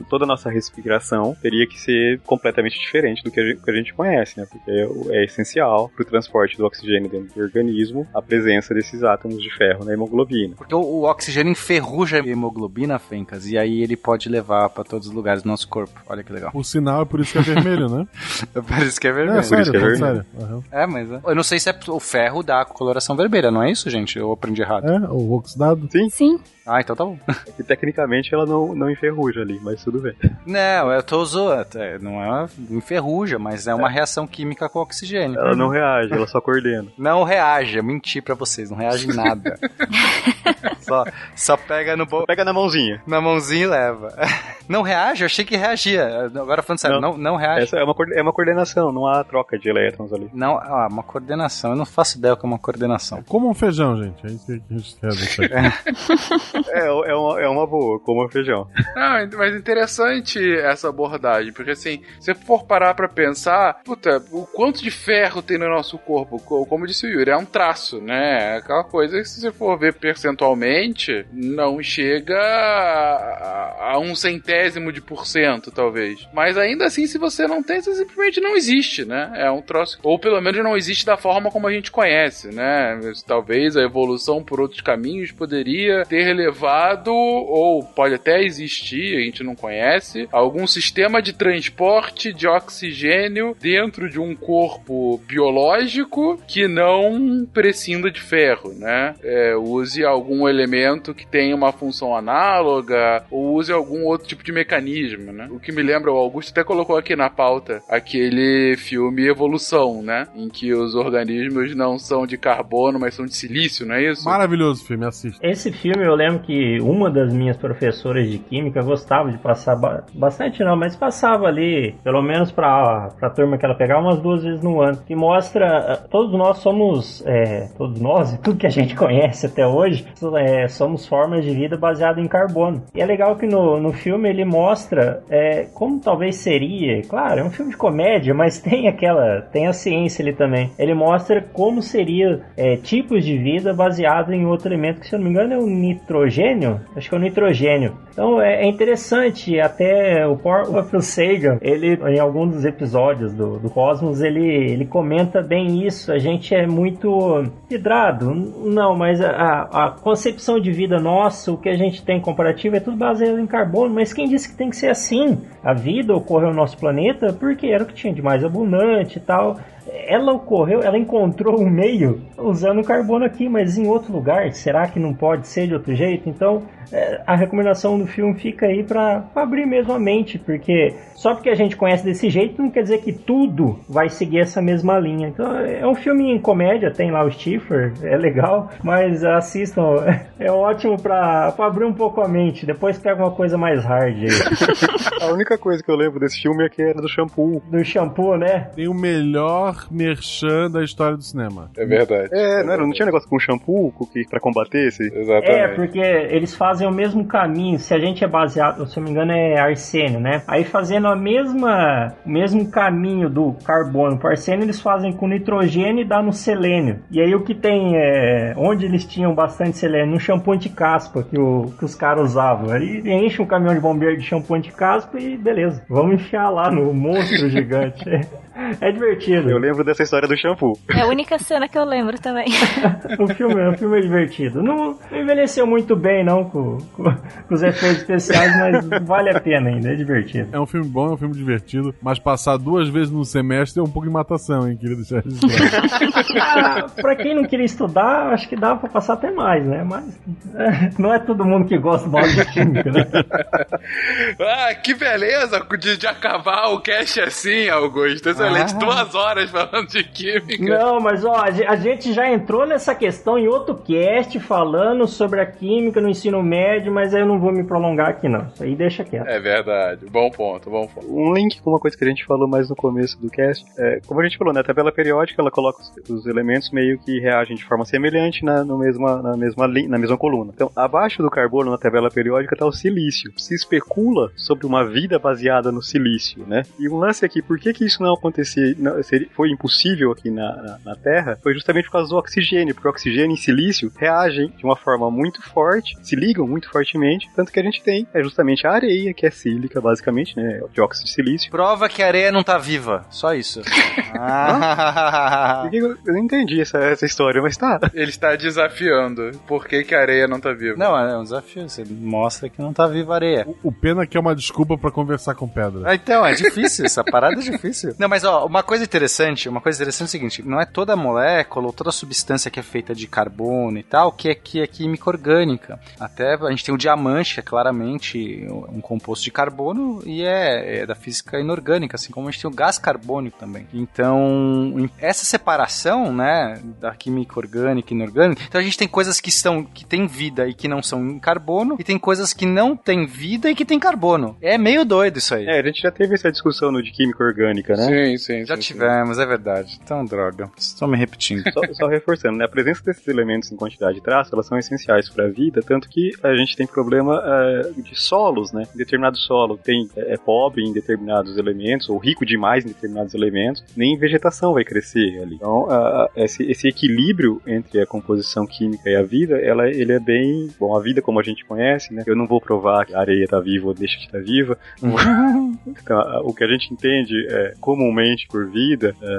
toda a nossa respiração teria que ser completamente diferente diferente do que a gente, que a gente conhece, né? Porque é, é essencial para o transporte do oxigênio dentro do organismo a presença desses átomos de ferro na hemoglobina. Porque o, o oxigênio enferruja a hemoglobina, Fencas, e aí ele pode levar para todos os lugares do nosso corpo. Olha que legal. O sinal é por isso que é vermelho, né? Por isso que é É, vermelho. sério, isso que é vermelho. sério. Aham. É, mas é. eu não sei se é o ferro dá coloração vermelha, não é isso, gente? Eu aprendi errado. É, o oxidado. Sim. Ah, então tá bom. E tecnicamente ela não, não enferruja ali, mas tudo bem. Não, eu tô zoando. É, Não é enferruja, mas é uma reação química com oxigênio. Ela não reage, ela só coordena. Não reage, eu menti pra vocês, não reage em nada. só, só pega no bo... Pega na mãozinha. na mãozinha e leva. Não reage? Eu achei que reagia. Agora falando sério, não, Não. não, reage. Essa é uma, é uma coordenação, não há troca de elétrons ali. Não, ah, uma coordenação. Eu não faço ideia o que é uma coordenação. Como um feijão, gente. É isso que a gente quer deixar aqui. É, é, uma, é uma boa, como feijão. Não, mas interessante essa abordagem, porque assim, se for parar pra pensar, puta, o quanto de ferro tem no nosso corpo, co- como disse o Yuri, é um traço, né? É Aquela coisa que se você for ver percentualmente, não chega a, a um centésimo de por cento, talvez. Mas ainda assim, se você não tem, você simplesmente não existe, né? É um troço. Ou pelo menos não existe da forma como a gente conhece, né? Talvez a evolução por outros caminhos poderia ter levado, ou pode até existir, a gente não conhece, algum sistema de transporte de oxigênio dentro de um corpo biológico que não prescinda de ferro, né? É, use algum elemento que tenha uma função análoga, ou use algum outro tipo de mecanismo, né? O que me lembra, o Augusto até colocou aqui na pauta, aquele filme Evolução, né? Em que os organismos não são de carbono, mas são de silício, não é isso? Maravilhoso filme, assista. Esse filme eu lembro que uma das minhas professoras de química gostava de passar ba- bastante não, mas passava ali, pelo menos pra, pra turma que ela pegava umas duas vezes no ano, que mostra, ah, todos nós somos, é, todos nós e tudo que a gente conhece até hoje, é, somos formas de vida baseadas em carbono. E é legal que no, no filme ele mostra é, como talvez seria, claro, é um filme de comédia, mas tem aquela, tem a ciência ali também. Ele mostra como seria tipos de vida baseado em outro elemento que, se eu não me engano, é o nitrogênio. Acho que é o nitrogênio. Então é, é interessante, até o of Sagan, ele, em algum dos episódios do, do Cosmos, ele, ele comenta bem isso. A gente é muito hidrado. Não, mas a, a concepção de vida nossa, o que a gente tem comparativo, é tudo baseado em carbono. Mas quem disse que tem que ser assim? A vida ocorreu no nosso planeta porque era o que tinha de mais abundante e tal ela ocorreu, ela encontrou um meio usando carbono aqui, mas em outro lugar. Será que não pode ser de outro jeito? Então, é, a recomendação do filme fica aí para abrir mesmo a mente, porque só porque a gente conhece desse jeito não quer dizer que tudo vai seguir essa mesma linha. Então, é um filme em comédia, tem lá o Stifler, é legal, mas assistam, é ótimo para abrir um pouco a mente. Depois pega uma coisa mais hard aí. A única coisa que eu lembro desse filme é que era do shampoo. Do shampoo, né? Tem o melhor merchan da história do cinema. É verdade. É, não, era, não tinha negócio com shampoo com que, pra combater esse? Exatamente. É, porque eles fazem o mesmo caminho. Se a gente é baseado, se eu não me engano, é arsênio, né? Aí fazendo a mesma, o mesmo caminho do carbono para arsênio, eles fazem com nitrogênio e dá no selênio. E aí o que tem é, onde eles tinham bastante selênio, no shampoo anti-caspa que, o, que os caras usavam. Aí enche um caminhão de bombeiro de shampoo anti-caspa e beleza. Vamos enfiar lá no monstro gigante. É divertido. Eu lembro dessa história do shampoo. É a única cena que eu lembro também. o filme, o filme é divertido. Não, não envelheceu muito bem, não, com, com, com os efeitos especiais, mas vale a pena ainda, é divertido. É um filme bom, é um filme divertido, mas passar duas vezes no semestre é um pouco de matação, hein? Deixar registrado. Ah, pra quem não queria estudar, acho que dá pra passar até mais, né? Mas é, não é todo mundo que gosta do de química, né? Ah, que beleza de, de acabar o cast assim, Augusto. Excelente. Ah. Duas horas falando de química. Não, mas ó, a ge- a gente já entrou nessa questão em outro cast falando sobre a química no ensino médio, mas aí eu não vou me prolongar aqui não. Isso aí deixa quieto. É verdade. Bom ponto, bom ponto. Um link com uma coisa que a gente falou mais no começo do cast. É, como a gente falou, né, a tabela periódica ela coloca os, os elementos meio que reagem de forma semelhante na, no mesma, na, mesma lin- na mesma coluna. Então, abaixo do carbono na tabela periódica está o silício. Se especula sobre uma vida baseada no silício, né? E um lance aqui, por que que isso não acontecia, não, seria, foi foi impossível aqui na, na, na Terra foi justamente por causa do oxigênio, porque o oxigênio e silício reagem de uma forma muito forte, se ligam muito fortemente, tanto que a gente tem é justamente a areia, que é sílica, basicamente, né? Dióxido de silício. Prova que a areia não tá viva. Só isso. Ah. Eu não entendi essa, essa história, mas tá. Ele está desafiando. Por que, que a areia não tá viva? Não, é um desafio. Você mostra que não tá viva a areia. O pena que é uma desculpa pra conversar com pedra. Ah, Então, é difícil, essa parada é difícil. Não, mas ó, uma coisa interessante, uma coisa interessante é o seguinte, não é toda molécula ou toda substância que é feita de carbono e tal, que é, que é química orgânica. Até a gente tem o diamante, que é claramente um composto de carbono e é, é da física inorgânica, assim como a gente tem o gás carbônico também. Então, em- essa separação, né, da química orgânica e inorgânica, então a gente tem coisas que estão, que têm vida e que não são em carbono, e tem coisas que não têm vida e que têm carbono. É meio doido isso aí. É, a gente já teve essa discussão no de química orgânica, né? Sim, sim. Já sim, sim. É verdade. Então, droga. Estou me repetindo. Só, só reforçando, né? A presença desses elementos em quantidade de traço, elas são essenciais para a vida, tanto que a gente tem problema eh, de solos, né? Em determinado solo tem, é pobre em determinados elementos, ou rico demais em determinados elementos, nem vegetação vai crescer ali. Então, ah, esse, esse equilíbrio entre a composição química e a vida, ela, ele é bem... Bom, a vida como a gente conhece, né? Eu não vou provar que a areia tá viva ou deixa de estar viva. Então, a- o que a gente entende é, comumente por vida é,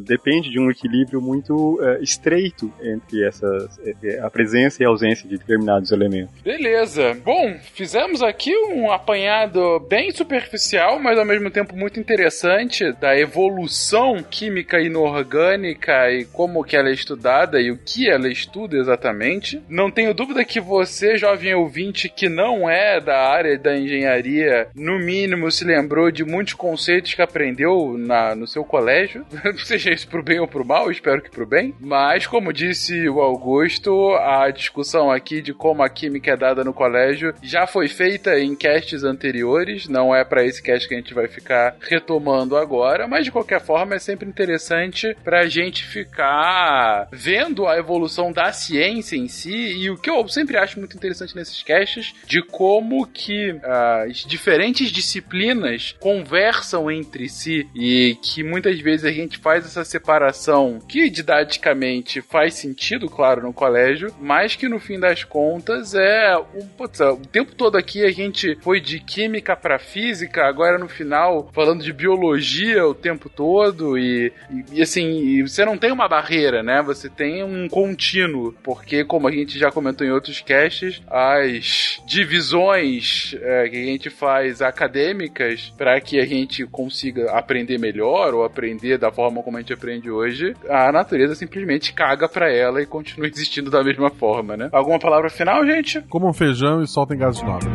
depende de um equilíbrio muito é, estreito entre essas, é, a presença e a ausência de determinados elementos. Beleza. Bom, fizemos aqui um apanhado bem superficial, mas ao mesmo tempo muito interessante da evolução química inorgânica e como que ela é estudada e o que ela estuda exatamente. Não tenho dúvida que você, jovem ouvinte, que não é da área da engenharia, no mínimo se lembrou de muitos conceitos que aprendeu na, no seu colégio. Seja isso pro bem ou pro mal, espero que pro bem. Mas, como disse o Augusto, a discussão aqui de como a química é dada no colégio já foi feita em casts anteriores, não é para esse cast que a gente vai ficar retomando agora, mas de qualquer forma é sempre interessante pra gente ficar vendo a evolução da ciência em si. E o que eu sempre acho muito interessante nesses casts de como que ah, as diferentes disciplinas conversam entre si e que muitas vezes a gente faz essa separação que didaticamente faz sentido, claro, no colégio, mas que no fim das contas é um, putz, o tempo todo aqui a gente foi de química pra física, agora no final falando de biologia o tempo todo e, e, e assim, e você não tem uma barreira, né? Você tem um contínuo, porque como a gente já comentou em outros casts, as divisões é, que a gente faz acadêmicas para que a gente consiga aprender melhor ou aprender da forma como a gente aprende hoje, a natureza simplesmente caga pra ela e continua existindo da mesma forma, né? Alguma palavra final, gente? Comam feijão e soltem gases nobres.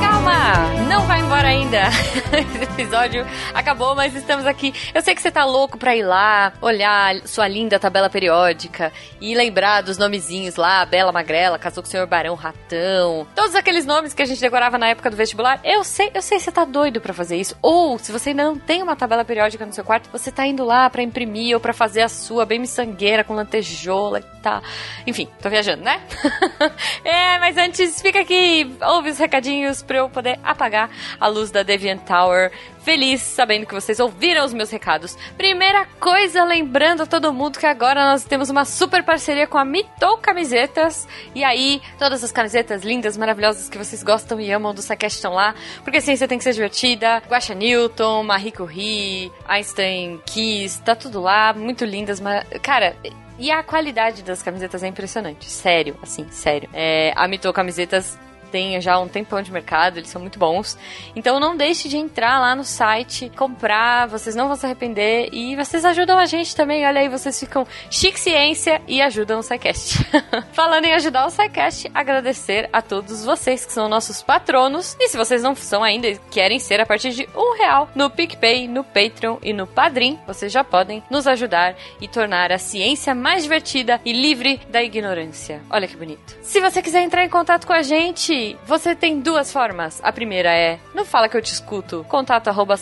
Calma, não vai embora ainda. Episódio acabou, mas estamos aqui. Eu sei que você tá louco pra ir lá, olhar sua linda tabela periódica e lembrar dos nomezinhos lá, Bela Magrela, casou com o senhor Barão Ratão, todos aqueles nomes que a gente decorava na época do vestibular. Eu sei, eu sei, você tá doido pra fazer isso. Ou, se você não tem uma tabela periódica no seu quarto, você tá indo lá pra imprimir ou pra fazer a sua bem miçangueira com lantejola e tal. Enfim, tô viajando, né? é, mas antes, fica aqui, ouve os recadinhos pra eu poder apagar a luz da Deviant Tower. Feliz sabendo que vocês ouviram os meus recados. Primeira coisa, lembrando a todo mundo que agora nós temos uma super parceria com a Mitou Camisetas. E aí, todas as camisetas lindas, maravilhosas que vocês gostam e amam do Saquest estão lá. Porque a ciência tem que ser divertida. Guaxa Newton, Marie Curie, Einstein Kiss, tá tudo lá. Muito lindas. Mas, cara, e a qualidade das camisetas é impressionante. Sério, assim, sério. É, a Mitou Camisetas tem já um tempão de mercado, eles são muito bons. Então não deixe de entrar lá no site, comprar, vocês não vão se arrepender e vocês ajudam a gente também. Olha aí, vocês ficam chique ciência e ajudam o SciCast. Falando em ajudar o SciCast, agradecer a todos vocês que são nossos patronos. E se vocês não são ainda e querem ser a partir de um real no PicPay, no Patreon e no Padrim, vocês já podem nos ajudar e tornar a ciência mais divertida e livre da ignorância. Olha que bonito. Se você quiser entrar em contato com a gente, aí, você tem duas formas. A primeira é, não fala que eu te escuto, contato arroba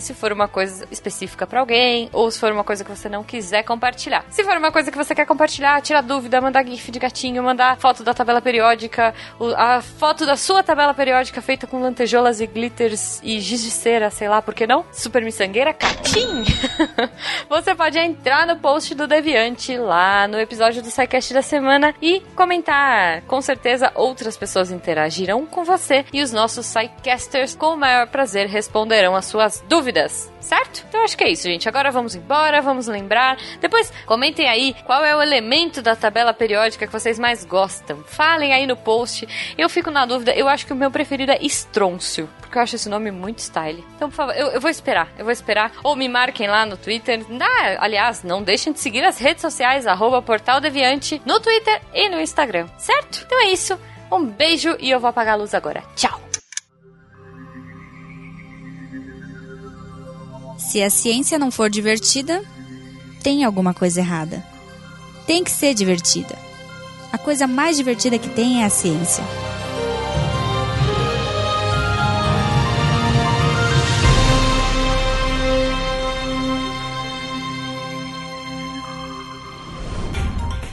se for uma coisa específica para alguém, ou se for uma coisa que você não quiser compartilhar. Se for uma coisa que você quer compartilhar, tira dúvida, mandar gif de gatinho, mandar foto da tabela periódica, a foto da sua tabela periódica feita com lantejoulas e glitters e giz de cera, sei lá, por que não? Super miçangueira, catim! você pode entrar no post do Deviante lá no episódio do SciCast da semana e comentar. Com certeza outras pessoas interagirão com você e os nossos SciCasters com o maior prazer responderão as suas dúvidas certo? Então acho que é isso, gente. Agora vamos embora, vamos lembrar. Depois comentem aí qual é o elemento da tabela periódica que vocês mais gostam. Falem aí no post. Eu fico na dúvida, eu acho que o meu preferido é estrôncio, porque eu acho esse nome muito style. Então, por favor, eu, eu vou esperar, eu vou esperar. Ou me marquem lá no Twitter. Ah, aliás, não deixem de seguir as redes sociais, arroba no Twitter e no Instagram, certo? Então é isso. Um beijo e eu vou apagar a luz agora. Tchau! Se a ciência não for divertida, tem alguma coisa errada. Tem que ser divertida. A coisa mais divertida que tem é a ciência.